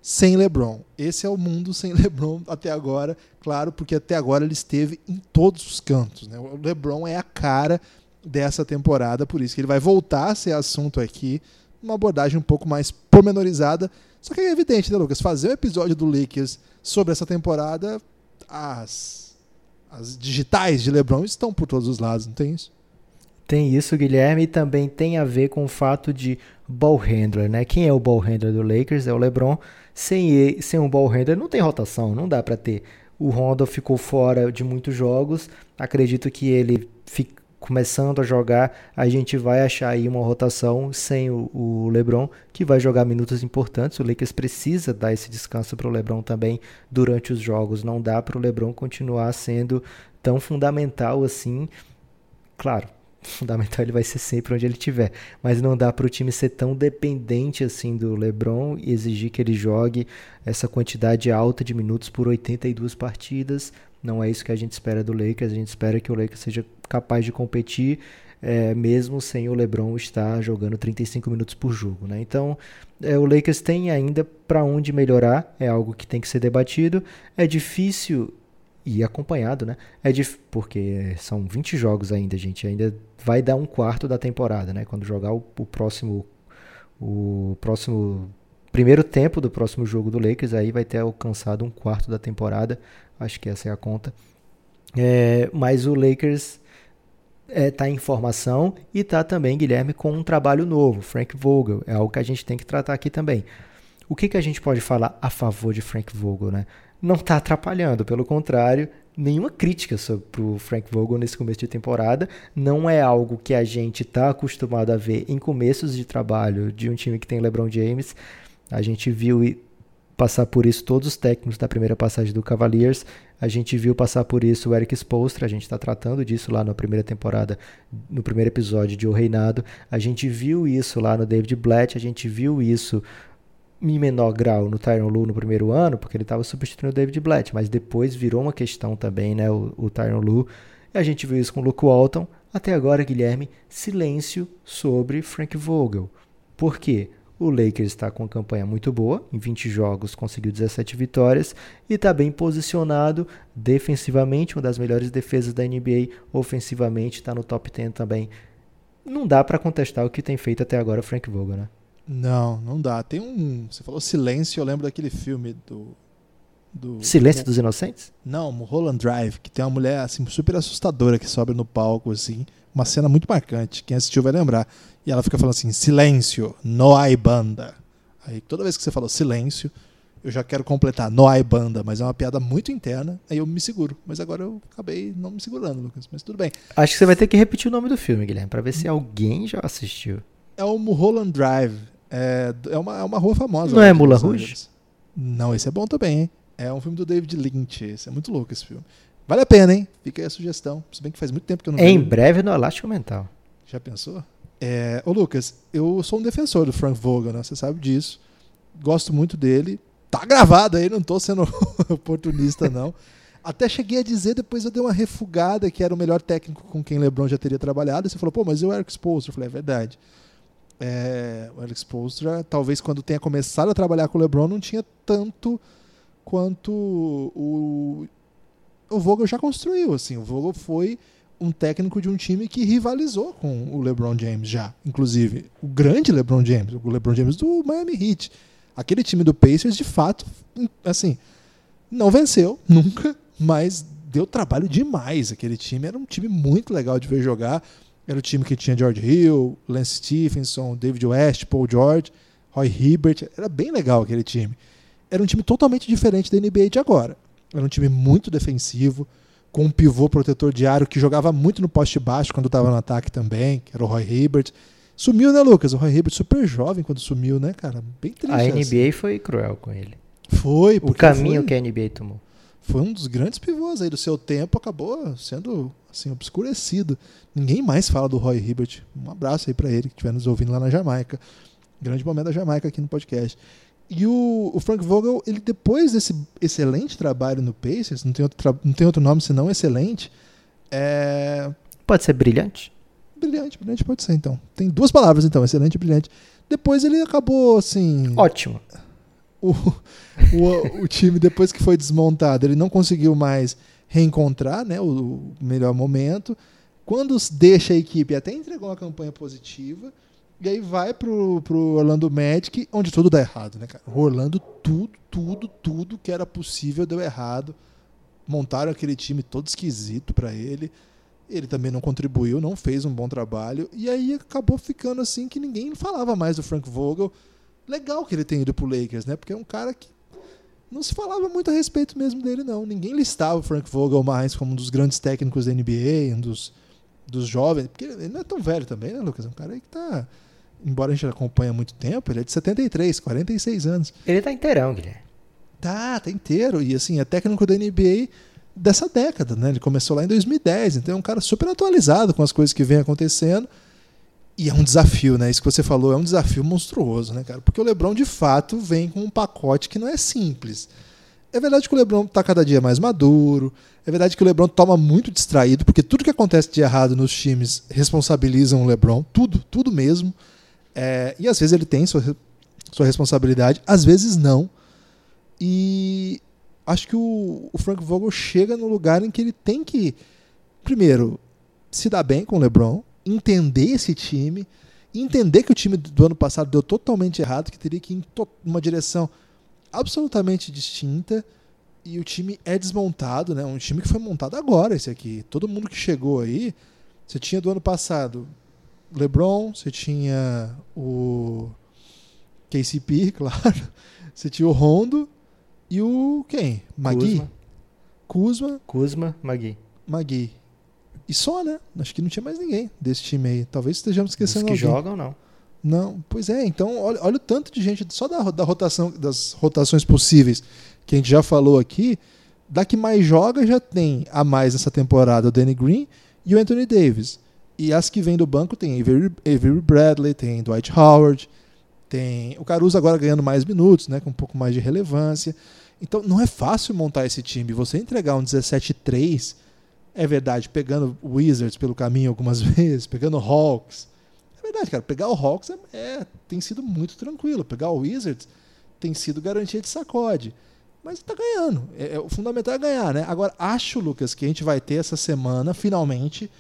sem LeBron. Esse é o mundo sem LeBron até agora, claro, porque até agora ele esteve em todos os cantos. Né? O LeBron é a cara dessa temporada, por isso que ele vai voltar a ser assunto aqui uma abordagem um pouco mais pormenorizada. Só que é evidente, né, Lucas? Fazer um episódio do Lakers sobre essa temporada, as, as digitais de LeBron estão por todos os lados, não tem isso? Tem isso, Guilherme, e também tem a ver com o fato de ball handler, né? Quem é o ball handler do Lakers? É o LeBron. Sem, ele, sem um ball handler não tem rotação, não dá para ter. O Rondo ficou fora de muitos jogos. Acredito que ele fica, começando a jogar, a gente vai achar aí uma rotação sem o, o, LeBron, que vai jogar minutos importantes. O Lakers precisa dar esse descanso para o LeBron também durante os jogos. Não dá para o LeBron continuar sendo tão fundamental assim. Claro, fundamental ele vai ser sempre onde ele estiver, mas não dá para o time ser tão dependente assim do LeBron e exigir que ele jogue essa quantidade alta de minutos por 82 partidas. Não é isso que a gente espera do Lakers. A gente espera que o Lakers seja capaz de competir, é, mesmo sem o LeBron estar jogando 35 minutos por jogo. Né? Então, é, o Lakers tem ainda para onde melhorar. É algo que tem que ser debatido. É difícil e acompanhado, né? É dif... porque são 20 jogos ainda, gente. Ainda vai dar um quarto da temporada, né? Quando jogar o, o próximo o próximo primeiro tempo do próximo jogo do Lakers, aí vai ter alcançado um quarto da temporada. Acho que essa é a conta. É, mas o Lakers está é, em formação e está também, Guilherme, com um trabalho novo, Frank Vogel. É algo que a gente tem que tratar aqui também. O que, que a gente pode falar a favor de Frank Vogel? Né? Não está atrapalhando, pelo contrário, nenhuma crítica sobre o Frank Vogel nesse começo de temporada. Não é algo que a gente está acostumado a ver em começos de trabalho de um time que tem LeBron James. A gente viu passar por isso todos os técnicos da primeira passagem do Cavaliers. A gente viu passar por isso o Eric Spoelstra, a gente está tratando disso lá na primeira temporada, no primeiro episódio de O Reinado. A gente viu isso lá no David Blatt, a gente viu isso em menor grau no Tyron Lu no primeiro ano, porque ele estava substituindo o David Blatt, mas depois virou uma questão também, né, o, o Tyron Lu. E a gente viu isso com o Luke Walton. Até agora, Guilherme, silêncio sobre Frank Vogel. Por quê? O Lakers está com uma campanha muito boa, em 20 jogos conseguiu 17 vitórias e está bem posicionado defensivamente, uma das melhores defesas da NBA, ofensivamente está no top 10 também. Não dá para contestar o que tem feito até agora o Frank Vogel, né? Não, não dá. Tem um. Você falou silêncio, eu lembro daquele filme do. do Silêncio do, dos Inocentes? Não, Mulholland Drive, que tem uma mulher assim, super assustadora que sobe no palco, assim. Uma cena muito marcante. Quem assistiu vai lembrar. E ela fica falando assim: silêncio, no hay banda. Aí toda vez que você falou silêncio, eu já quero completar no hay banda, mas é uma piada muito interna, aí eu me seguro. Mas agora eu acabei não me segurando, Lucas, mas tudo bem. Acho que você vai ter que repetir o nome do filme, Guilherme, para ver se alguém já assistiu. É o Mulholland Drive. É, é, uma, é uma rua famosa. Não é Mula Rouge? Não, esse é bom também, hein? É um filme do David Lynch. Esse é muito louco esse filme. Vale a pena, hein? Fica aí a sugestão. Se bem que faz muito tempo que eu não Em breve no Elástico Mental. Já pensou? É, ô Lucas, eu sou um defensor do Frank Vogel, né? Você sabe disso. Gosto muito dele. Tá gravado aí, não tô sendo oportunista, não. Até cheguei a dizer, depois eu dei uma refugada que era o melhor técnico com quem LeBron já teria trabalhado. E você falou, pô, mas eu era exposto. Eu falei, é verdade. É, o Alex Postra, talvez quando tenha começado a trabalhar com o LeBron, não tinha tanto quanto o o Vogel já construiu, assim, o Vogel foi um técnico de um time que rivalizou com o LeBron James já, inclusive o grande LeBron James, o LeBron James do Miami Heat. Aquele time do Pacers, de fato, assim, não venceu nunca, mas deu trabalho demais. Aquele time era um time muito legal de ver jogar. Era o time que tinha George Hill, Lance Stephenson, David West, Paul George, Roy Hibbert. Era bem legal aquele time. Era um time totalmente diferente da NBA de agora. Era um time muito defensivo, com um pivô protetor diário que jogava muito no poste baixo quando estava no ataque também, que era o Roy Hibbert. Sumiu, né, Lucas? O Roy Hibbert super jovem quando sumiu, né, cara? Bem triste. A NBA foi cruel com ele. Foi, O caminho foi, que a NBA tomou. Foi um dos grandes pivôs aí do seu tempo, acabou sendo assim obscurecido. Ninguém mais fala do Roy Hibbert. Um abraço aí para ele que estiver nos ouvindo lá na Jamaica. Grande momento da Jamaica aqui no podcast. E o, o, Frank Vogel, ele depois desse excelente trabalho no Pacers, não tem outro, não tem outro nome senão excelente. É... Pode ser brilhante? Brilhante, brilhante pode ser então. Tem duas palavras então, excelente e brilhante. Depois ele acabou assim. Ótimo. O, o, o time, depois que foi desmontado, ele não conseguiu mais reencontrar né, o, o melhor momento. Quando deixa a equipe, até entregou uma campanha positiva e aí vai pro, pro Orlando Magic, onde tudo dá errado, né, cara? O Orlando, tudo, tudo, tudo que era possível deu errado. Montaram aquele time todo esquisito para ele. Ele também não contribuiu, não fez um bom trabalho. E aí acabou ficando assim que ninguém falava mais do Frank Vogel. Legal que ele tenha ido pro Lakers, né? Porque é um cara que não se falava muito a respeito mesmo dele, não. Ninguém listava o Frank Vogel mais como um dos grandes técnicos da NBA, um dos, dos jovens. Porque ele não é tão velho também, né, Lucas? É um cara aí que tá embora a gente acompanhe há muito tempo, ele é de 73, 46 anos. Ele tá inteirão, Guilherme. Tá, tá inteiro. E assim, é técnico da NBA dessa década, né? Ele começou lá em 2010, então é um cara super atualizado com as coisas que vem acontecendo. E é um desafio, né? Isso que você falou é um desafio monstruoso, né, cara? Porque o LeBron de fato vem com um pacote que não é simples. É verdade que o LeBron tá cada dia mais maduro. É verdade que o LeBron toma muito distraído, porque tudo que acontece de errado nos times responsabilizam o LeBron, tudo, tudo mesmo. É, e às vezes ele tem sua, sua responsabilidade, às vezes não. E acho que o, o, Frank Vogel chega no lugar em que ele tem que, primeiro, se dar bem com o LeBron, entender esse time, entender que o time do ano passado deu totalmente errado, que teria que ir em uma direção absolutamente distinta. E o time é desmontado, né? Um time que foi montado agora, esse aqui. Todo mundo que chegou aí, você tinha do ano passado LeBron, você tinha o KCP, claro. Você tinha o Rondo e o quem? Magui? Kuzma. Kuzma, Magui. Magui. E só, né? Acho que não tinha mais ninguém desse time aí. Talvez estejamos esquecendo Os que alguém. jogam, não. Não, pois é. Então, olha, olha o tanto de gente, só da, da rotação, das rotações possíveis que a gente já falou aqui. Da que mais joga, já tem a mais essa temporada o Danny Green e o Anthony Davis. E as que vêm do banco tem Avery, Avery Bradley, tem Dwight Howard, tem o Caruso agora ganhando mais minutos, né, com um pouco mais de relevância. Então não é fácil montar esse time. Você entregar um 17-3, é verdade, pegando Wizards pelo caminho algumas vezes, pegando Hawks. É verdade, cara. Pegar o Hawks é, é, tem sido muito tranquilo. Pegar o Wizards tem sido garantia de sacode. Mas tá ganhando. É, é, o fundamental é ganhar, né? Agora, acho, Lucas, que a gente vai ter essa semana, finalmente,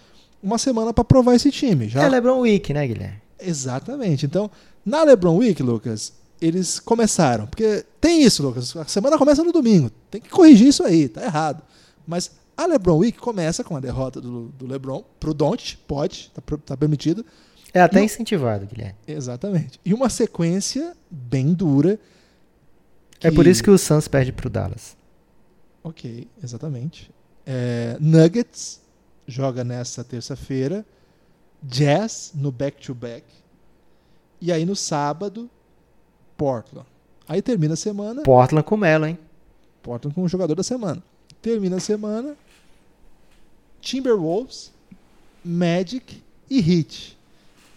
uma semana para provar esse time. Já... É LeBron Week, né, Guilherme? Exatamente. Então, na LeBron Week, Lucas, eles começaram. Porque tem isso, Lucas. A semana começa no domingo. Tem que corrigir isso aí, tá errado. Mas a LeBron Week começa com a derrota do, do LeBron pro Don't, pode, tá, tá permitido. É até e, incentivado, Guilherme. Exatamente. E uma sequência bem dura. Que... É por isso que o Suns perde pro Dallas. Ok, exatamente. É, Nuggets, joga nessa terça-feira. Jazz no back-to-back. E aí no sábado, Portland. Aí termina a semana. Portland com Melo, hein? Portland com o jogador da semana. Termina a semana. Timberwolves, Magic e Heat.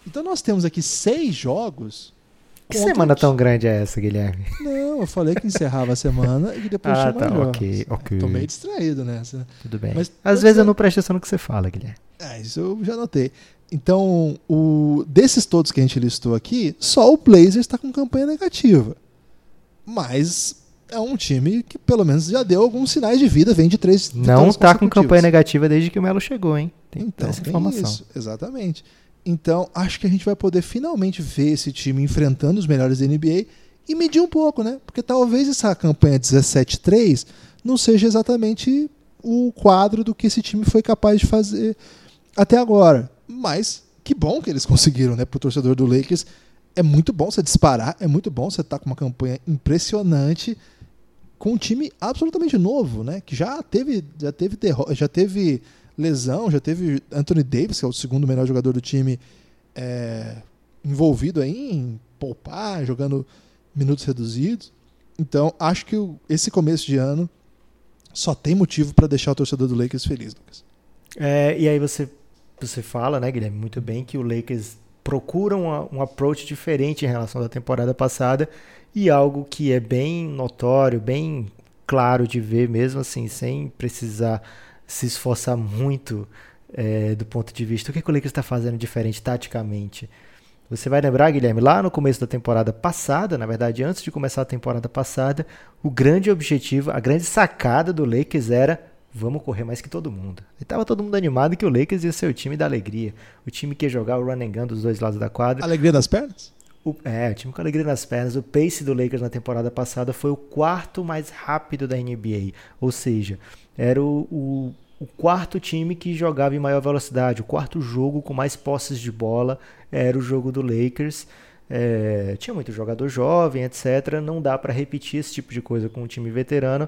Então nós temos aqui seis jogos que semana tão grande é essa, Guilherme? Não, eu falei que encerrava a semana e depois ah, tá, ok, ok. Tô meio distraído nessa. Tudo bem. Mas, Às vezes eu não presto atenção no que você fala, Guilherme. É, isso eu já notei. Então, o, desses todos que a gente listou aqui, só o Blazers está com campanha negativa. Mas é um time que pelo menos já deu alguns sinais de vida, vem de três Não vitórias tá com campanha negativa desde que o Melo chegou, hein? Tem Então, essa informação. isso, exatamente. Então, acho que a gente vai poder finalmente ver esse time enfrentando os melhores da NBA e medir um pouco, né? Porque talvez essa campanha 17-3 não seja exatamente o quadro do que esse time foi capaz de fazer até agora. Mas que bom que eles conseguiram, né? Pro torcedor do Lakers. É muito bom você disparar, é muito bom você estar com uma campanha impressionante com um time absolutamente novo, né? Que já teve, já teve, já teve lesão, já teve Anthony Davis, que é o segundo melhor jogador do time, é, envolvido aí em poupar, jogando minutos reduzidos. Então, acho que esse começo de ano só tem motivo para deixar o torcedor do Lakers feliz, Lucas. É, e aí você, você fala, né, Guilherme, muito bem que o Lakers procura uma- um approach diferente em relação da temporada passada e algo que é bem notório, bem claro de ver mesmo assim, sem precisar se esforçar muito é, do ponto de vista. O que, que o Lakers está fazendo diferente taticamente? Você vai lembrar, Guilherme, lá no começo da temporada passada, na verdade, antes de começar a temporada passada, o grande objetivo, a grande sacada do Lakers era vamos correr mais que todo mundo. E tava todo mundo animado que o Lakers ia ser o time da alegria, o time que ia jogar o run and gun dos dois lados da quadra. Alegria das pernas? O, é, o time com alegria nas pernas. O pace do Lakers na temporada passada foi o quarto mais rápido da NBA. Ou seja, era o, o, o quarto time que jogava em maior velocidade. O quarto jogo com mais posses de bola era o jogo do Lakers. É, tinha muito jogador jovem, etc. Não dá para repetir esse tipo de coisa com um time veterano.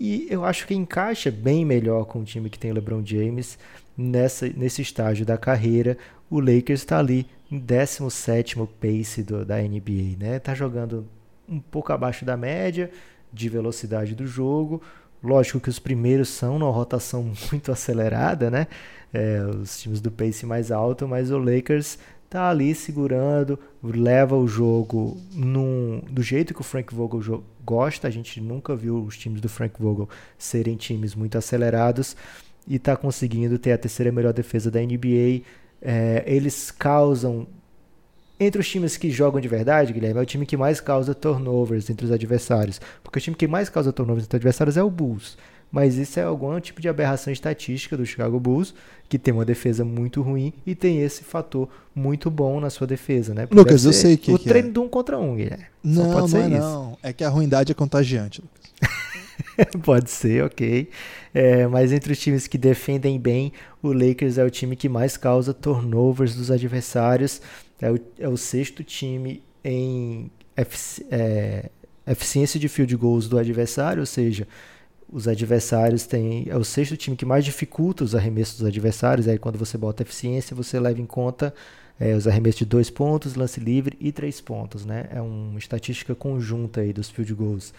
E eu acho que encaixa bem melhor com o time que tem LeBron James nessa, nesse estágio da carreira. O Lakers está ali em 17 pace do, da NBA, né? Tá jogando um pouco abaixo da média de velocidade do jogo. Lógico que os primeiros são numa rotação muito acelerada, né? É, os times do pace mais alto, mas o Lakers tá ali segurando, leva o jogo num, do jeito que o Frank Vogel gosta. A gente nunca viu os times do Frank Vogel serem times muito acelerados e tá conseguindo ter a terceira melhor defesa da NBA. É, eles causam entre os times que jogam de verdade, Guilherme, é o time que mais causa turnovers entre os adversários. Porque o time que mais causa turnovers entre os adversários é o Bulls. Mas isso é algum tipo de aberração estatística do Chicago Bulls, que tem uma defesa muito ruim e tem esse fator muito bom na sua defesa, né? Porque Lucas, eu sei que O que treino é. de um contra um, Guilherme. Não, pode não ser é isso. não. É que a ruindade é contagiante, Lucas. Pode ser, ok. É, mas entre os times que defendem bem, o Lakers é o time que mais causa turnovers dos adversários. É o, é o sexto time em efici- é, eficiência de field goals do adversário, ou seja, os adversários têm. É o sexto time que mais dificulta os arremessos dos adversários. Aí quando você bota eficiência, você leva em conta é, os arremessos de dois pontos, lance livre e três pontos. Né? É uma estatística conjunta aí dos field goals.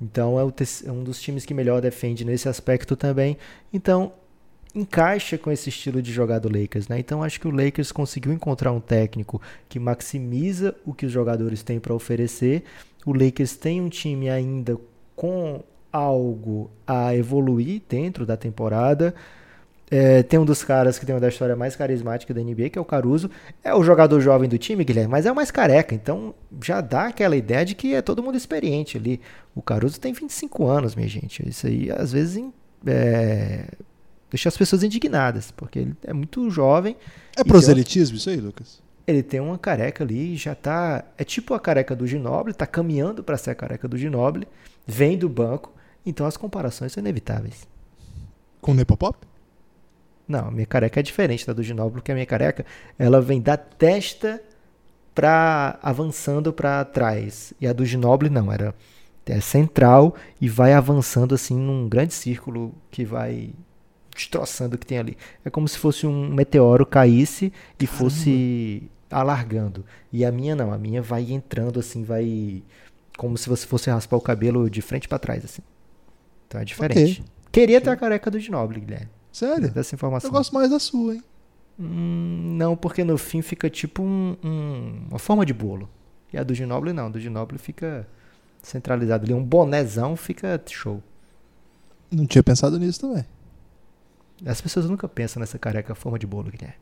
Então é, um dos times que melhor defende nesse aspecto também. Então encaixa com esse estilo de jogar do Lakers, né? Então acho que o Lakers conseguiu encontrar um técnico que maximiza o que os jogadores têm para oferecer. O Lakers tem um time ainda com algo a evoluir dentro da temporada. É, tem um dos caras que tem uma da história mais carismática da NBA, que é o Caruso. É o jogador jovem do time, Guilherme, mas é o mais careca. Então já dá aquela ideia de que é todo mundo experiente ali. O Caruso tem 25 anos, minha gente. Isso aí às vezes é, deixa as pessoas indignadas, porque ele é muito jovem. É proselitismo isso aí, Lucas? Ele tem uma careca ali já tá. É tipo a careca do Ginoble, tá caminhando para ser a careca do Ginoble, vem do banco, então as comparações são inevitáveis. Com o Nepopop? Não, a minha careca é diferente da do Ginóbili, porque a minha careca ela vem da testa para avançando para trás. E a do Ginóbili não, era é central e vai avançando assim num grande círculo que vai destroçando o que tem ali. É como se fosse um meteoro caísse e fosse alargando. E a minha não, a minha vai entrando assim, vai como se você fosse raspar o cabelo de frente para trás assim. Então é diferente. Queria ter a careca do Ginóbili, Guilherme. Sério? Dessa informação. Eu gosto mais da sua, hein? Hum, não, porque no fim fica tipo um- um- uma forma de bolo. E a do Ginoble não, a do Ginoble fica centralizado ali. Um bonézão fica show. Não tinha pensado nisso também. As pessoas nunca pensam nessa careca forma de bolo, Guilherme.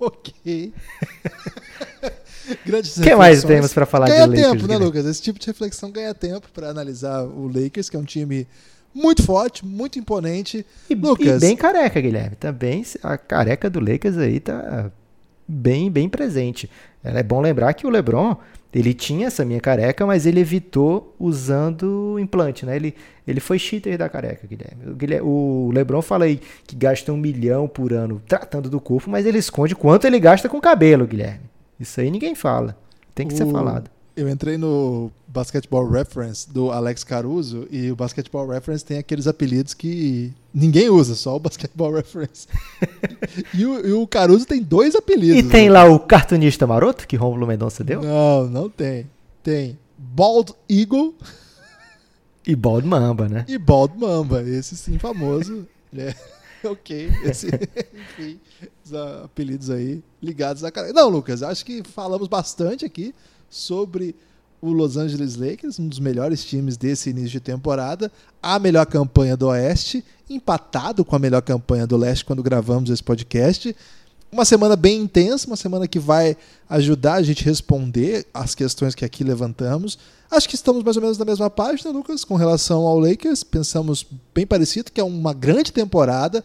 Ok. Grandes O que mais temos pra falar ganha de Lakers? tempo, né, Guilherme? Lucas? Esse tipo de reflexão ganha tempo pra analisar o Lakers, que é um time muito forte, muito imponente. E, Lucas. e bem careca, Guilherme. Também a careca do Lakers aí tá bem, bem presente. É bom lembrar que o LeBron, ele tinha essa minha careca, mas ele evitou usando implante, né? Ele, ele foi cheater da careca, Guilherme. O, Guilherme. o LeBron fala aí que gasta um milhão por ano tratando do corpo, mas ele esconde quanto ele gasta com cabelo, Guilherme. Isso aí ninguém fala. Tem que ser O- falado. Eu entrei no Basketball Reference do Alex Caruso e o Basketball Reference tem aqueles apelidos que ninguém usa, só o Basketball Reference. e, o, e o Caruso tem dois apelidos. E tem lá o cartunista maroto que Rômulo Mendonça deu? Não, não tem. Tem Bald Eagle E Bald Mamba, né? e Bald Mamba. Esse sim, famoso. É ok. Esse, enfim, os apelidos aí ligados à cara. Não, Lucas, acho que falamos bastante aqui sobre o Los Angeles Lakers, um dos melhores times desse início de temporada, a melhor campanha do Oeste, empatado com a melhor campanha do Leste quando gravamos esse podcast. Uma semana bem intensa, uma semana que vai ajudar a gente a responder as questões que aqui levantamos. Acho que estamos mais ou menos na mesma página, Lucas, com relação ao Lakers. Pensamos bem parecido, que é uma grande temporada,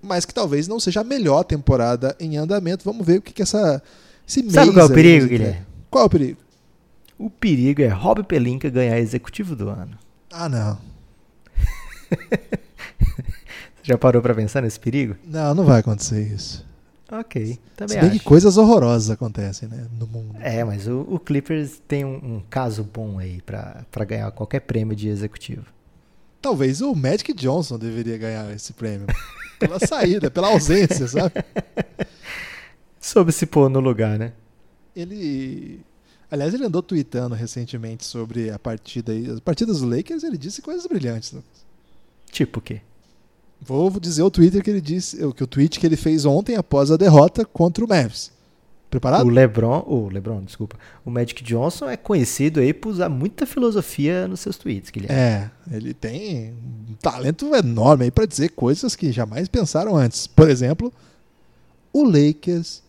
mas que talvez não seja a melhor temporada em andamento. Vamos ver o que, que essa. Esse Sabe mês qual é o perigo. Guilherme? Qual é o perigo? O perigo é Rob Pelinka ganhar executivo do ano. Ah, não. Já parou pra pensar nesse perigo? Não, não vai acontecer isso. Ok, também Se bem acho. que coisas horrorosas acontecem, né? No mundo. É, mas o, o Clippers tem um, um caso bom aí pra, pra ganhar qualquer prêmio de executivo. Talvez o Magic Johnson deveria ganhar esse prêmio. Pela saída, pela ausência, sabe? Soube se pôr no lugar, né? Ele. Aliás, ele andou tweetando recentemente sobre a partida aí. As partidas do Lakers, ele disse coisas brilhantes. Lucas. Tipo o quê? Vou dizer o Twitter que ele disse, o que o tweet que ele fez ontem após a derrota contra o Mavs. Preparado? O LeBron, o LeBron, desculpa. O Magic Johnson é conhecido aí por usar muita filosofia nos seus tweets, Guilherme. É, ele tem um talento enorme aí pra dizer coisas que jamais pensaram antes. Por exemplo, o Lakers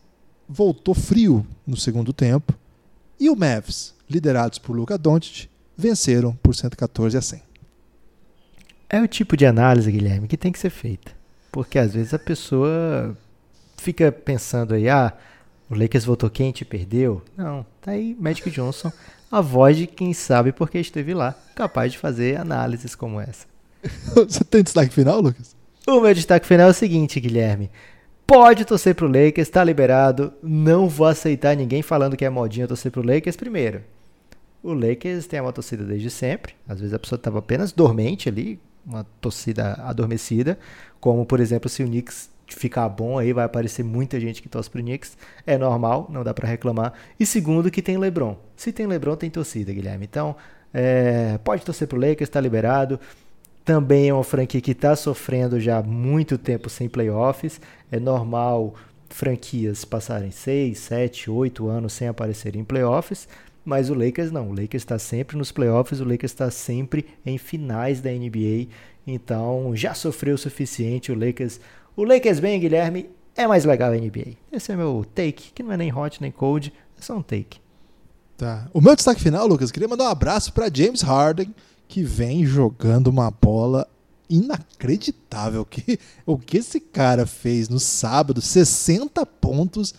voltou frio no segundo tempo e o Mavs, liderados por Luka Doncic, venceram por 114 a 100. É o tipo de análise, Guilherme, que tem que ser feita. Porque às vezes a pessoa fica pensando aí, ah, o Lakers voltou quente e perdeu. Não, tá aí Magic Johnson, a voz de quem sabe porque esteve lá, capaz de fazer análises como essa. Você tem destaque final, Lucas? O meu destaque final é o seguinte, Guilherme. Pode torcer pro Lakers, tá liberado. Não vou aceitar ninguém falando que é modinha torcer pro Lakers primeiro. O Lakers tem uma torcida desde sempre. Às vezes a pessoa estava apenas dormente ali, uma torcida adormecida. Como, por exemplo, se o Knicks ficar bom aí, vai aparecer muita gente que torce pro Knicks. É normal, não dá para reclamar. E segundo, que tem LeBron. Se tem LeBron, tem torcida, Guilherme. Então, é, pode torcer pro Lakers, tá liberado. Também é uma franquia que está sofrendo já há muito tempo sem playoffs. É normal franquias passarem 6, 7, 8 anos sem aparecer em playoffs. Mas o Lakers não. O Lakers está sempre nos playoffs, o Lakers está sempre em finais da NBA. Então já sofreu o suficiente. O Lakers, o Lakers bem, Guilherme, é mais legal a NBA. Esse é meu take, que não é nem hot nem cold, é só um take. Tá. O meu destaque final, Lucas, queria mandar um abraço para James Harden, que vem jogando uma bola inacreditável. Que, o que esse cara fez no sábado, 60 pontos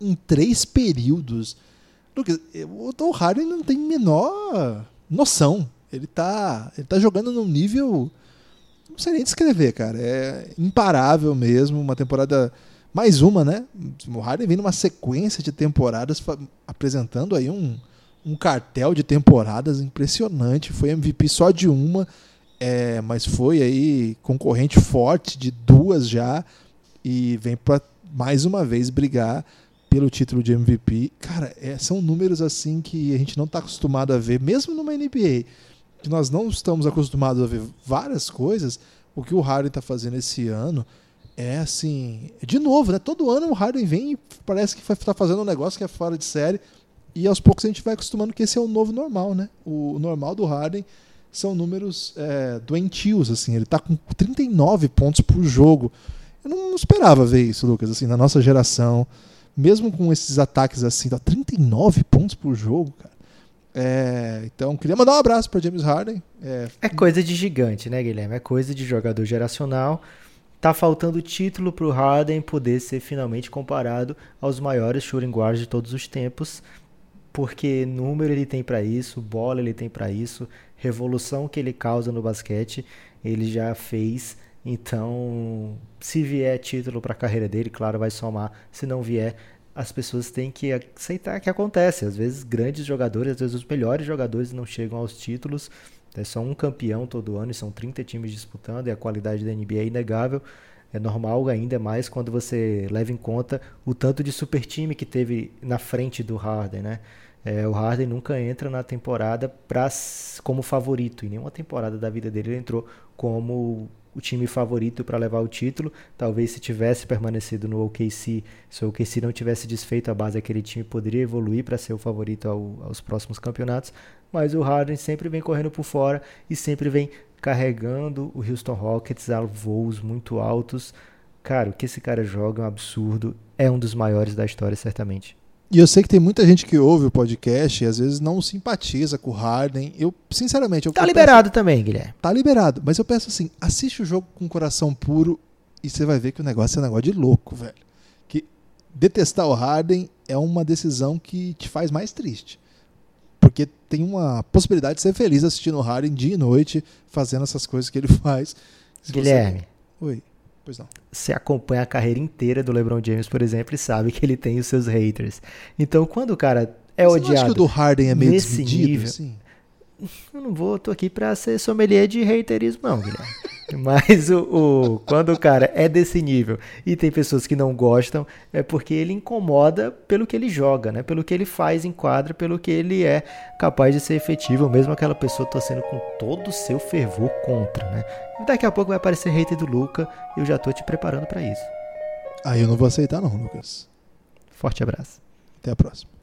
em três períodos. Lucas, o Tom não tem menor noção. Ele tá, ele tá jogando num nível. Não sei nem descrever, cara. É imparável mesmo. Uma temporada. Mais uma, né? O Harden vem numa sequência de temporadas apresentando aí um, um cartel de temporadas impressionante. Foi MVP só de uma, é, mas foi aí concorrente forte de duas já e vem para mais uma vez brigar pelo título de MVP. Cara, é, são números assim que a gente não está acostumado a ver, mesmo numa NBA, que nós não estamos acostumados a ver várias coisas. O que o Harden está fazendo esse ano é assim, de novo, né? Todo ano o Harden vem e parece que está fazendo um negócio que é fora de série. E aos poucos a gente vai acostumando que esse é o novo normal, né? O normal do Harden são números é, doentios, assim. Ele tá com 39 pontos por jogo. Eu não esperava ver isso, Lucas, assim, na nossa geração. mesmo com esses ataques assim, dá 39 pontos por jogo, cara. É, então, queria mandar um abraço para James Harden. É... é coisa de gigante, né, Guilherme? É coisa de jogador geracional. Tá faltando título para o Harden poder ser finalmente comparado aos maiores shooting guards de todos os tempos, porque número ele tem para isso, bola ele tem para isso, revolução que ele causa no basquete ele já fez. Então, se vier título para a carreira dele, claro, vai somar. Se não vier, as pessoas têm que aceitar que acontece. Às vezes, grandes jogadores, às vezes os melhores jogadores não chegam aos títulos. É só um campeão todo ano e são 30 times disputando e a qualidade da NBA é inegável. É normal ainda mais quando você leva em conta o tanto de super time que teve na frente do Harden, né? É, o Harden nunca entra na temporada pra, como favorito. Em nenhuma temporada da vida dele ele entrou como o time favorito para levar o título. Talvez se tivesse permanecido no OKC, se o OKC não tivesse desfeito a base daquele time, poderia evoluir para ser o favorito ao, aos próximos campeonatos. Mas o Harden sempre vem correndo por fora e sempre vem carregando o Houston Rockets a voos muito altos. Cara, o que esse cara joga é um absurdo. É um dos maiores da história, certamente. E eu sei que tem muita gente que ouve o podcast e às vezes não simpatiza com o Harden. Eu, sinceramente, eu Tá liberado peço, também, Guilherme. Tá liberado, mas eu peço assim, assiste o jogo com o coração puro e você vai ver que o negócio é um negócio de louco, velho. Que detestar o Harden é uma decisão que te faz mais triste. Porque tem uma possibilidade de ser feliz assistindo o Harden dia e noite, fazendo essas coisas que ele faz. Guilherme. Você... Oi. Pois não. Você acompanha a carreira inteira do LeBron James, por exemplo, e sabe que ele tem os seus haters. Então, quando o cara é Você odiado. Acha que o do Harden é meio nesse nível, assim? Eu não vou, tô aqui pra ser sommelier de haterismo, não, Guilherme. Mas o, o, quando o cara é desse nível e tem pessoas que não gostam, é porque ele incomoda pelo que ele joga, né? Pelo que ele faz em quadra, pelo que ele é capaz de ser efetivo, mesmo aquela pessoa torcendo com todo o seu fervor contra, né? Daqui a pouco vai aparecer hater do Luca e eu já tô te preparando para isso. Aí eu não vou aceitar não, Lucas. Forte abraço. Até a próxima.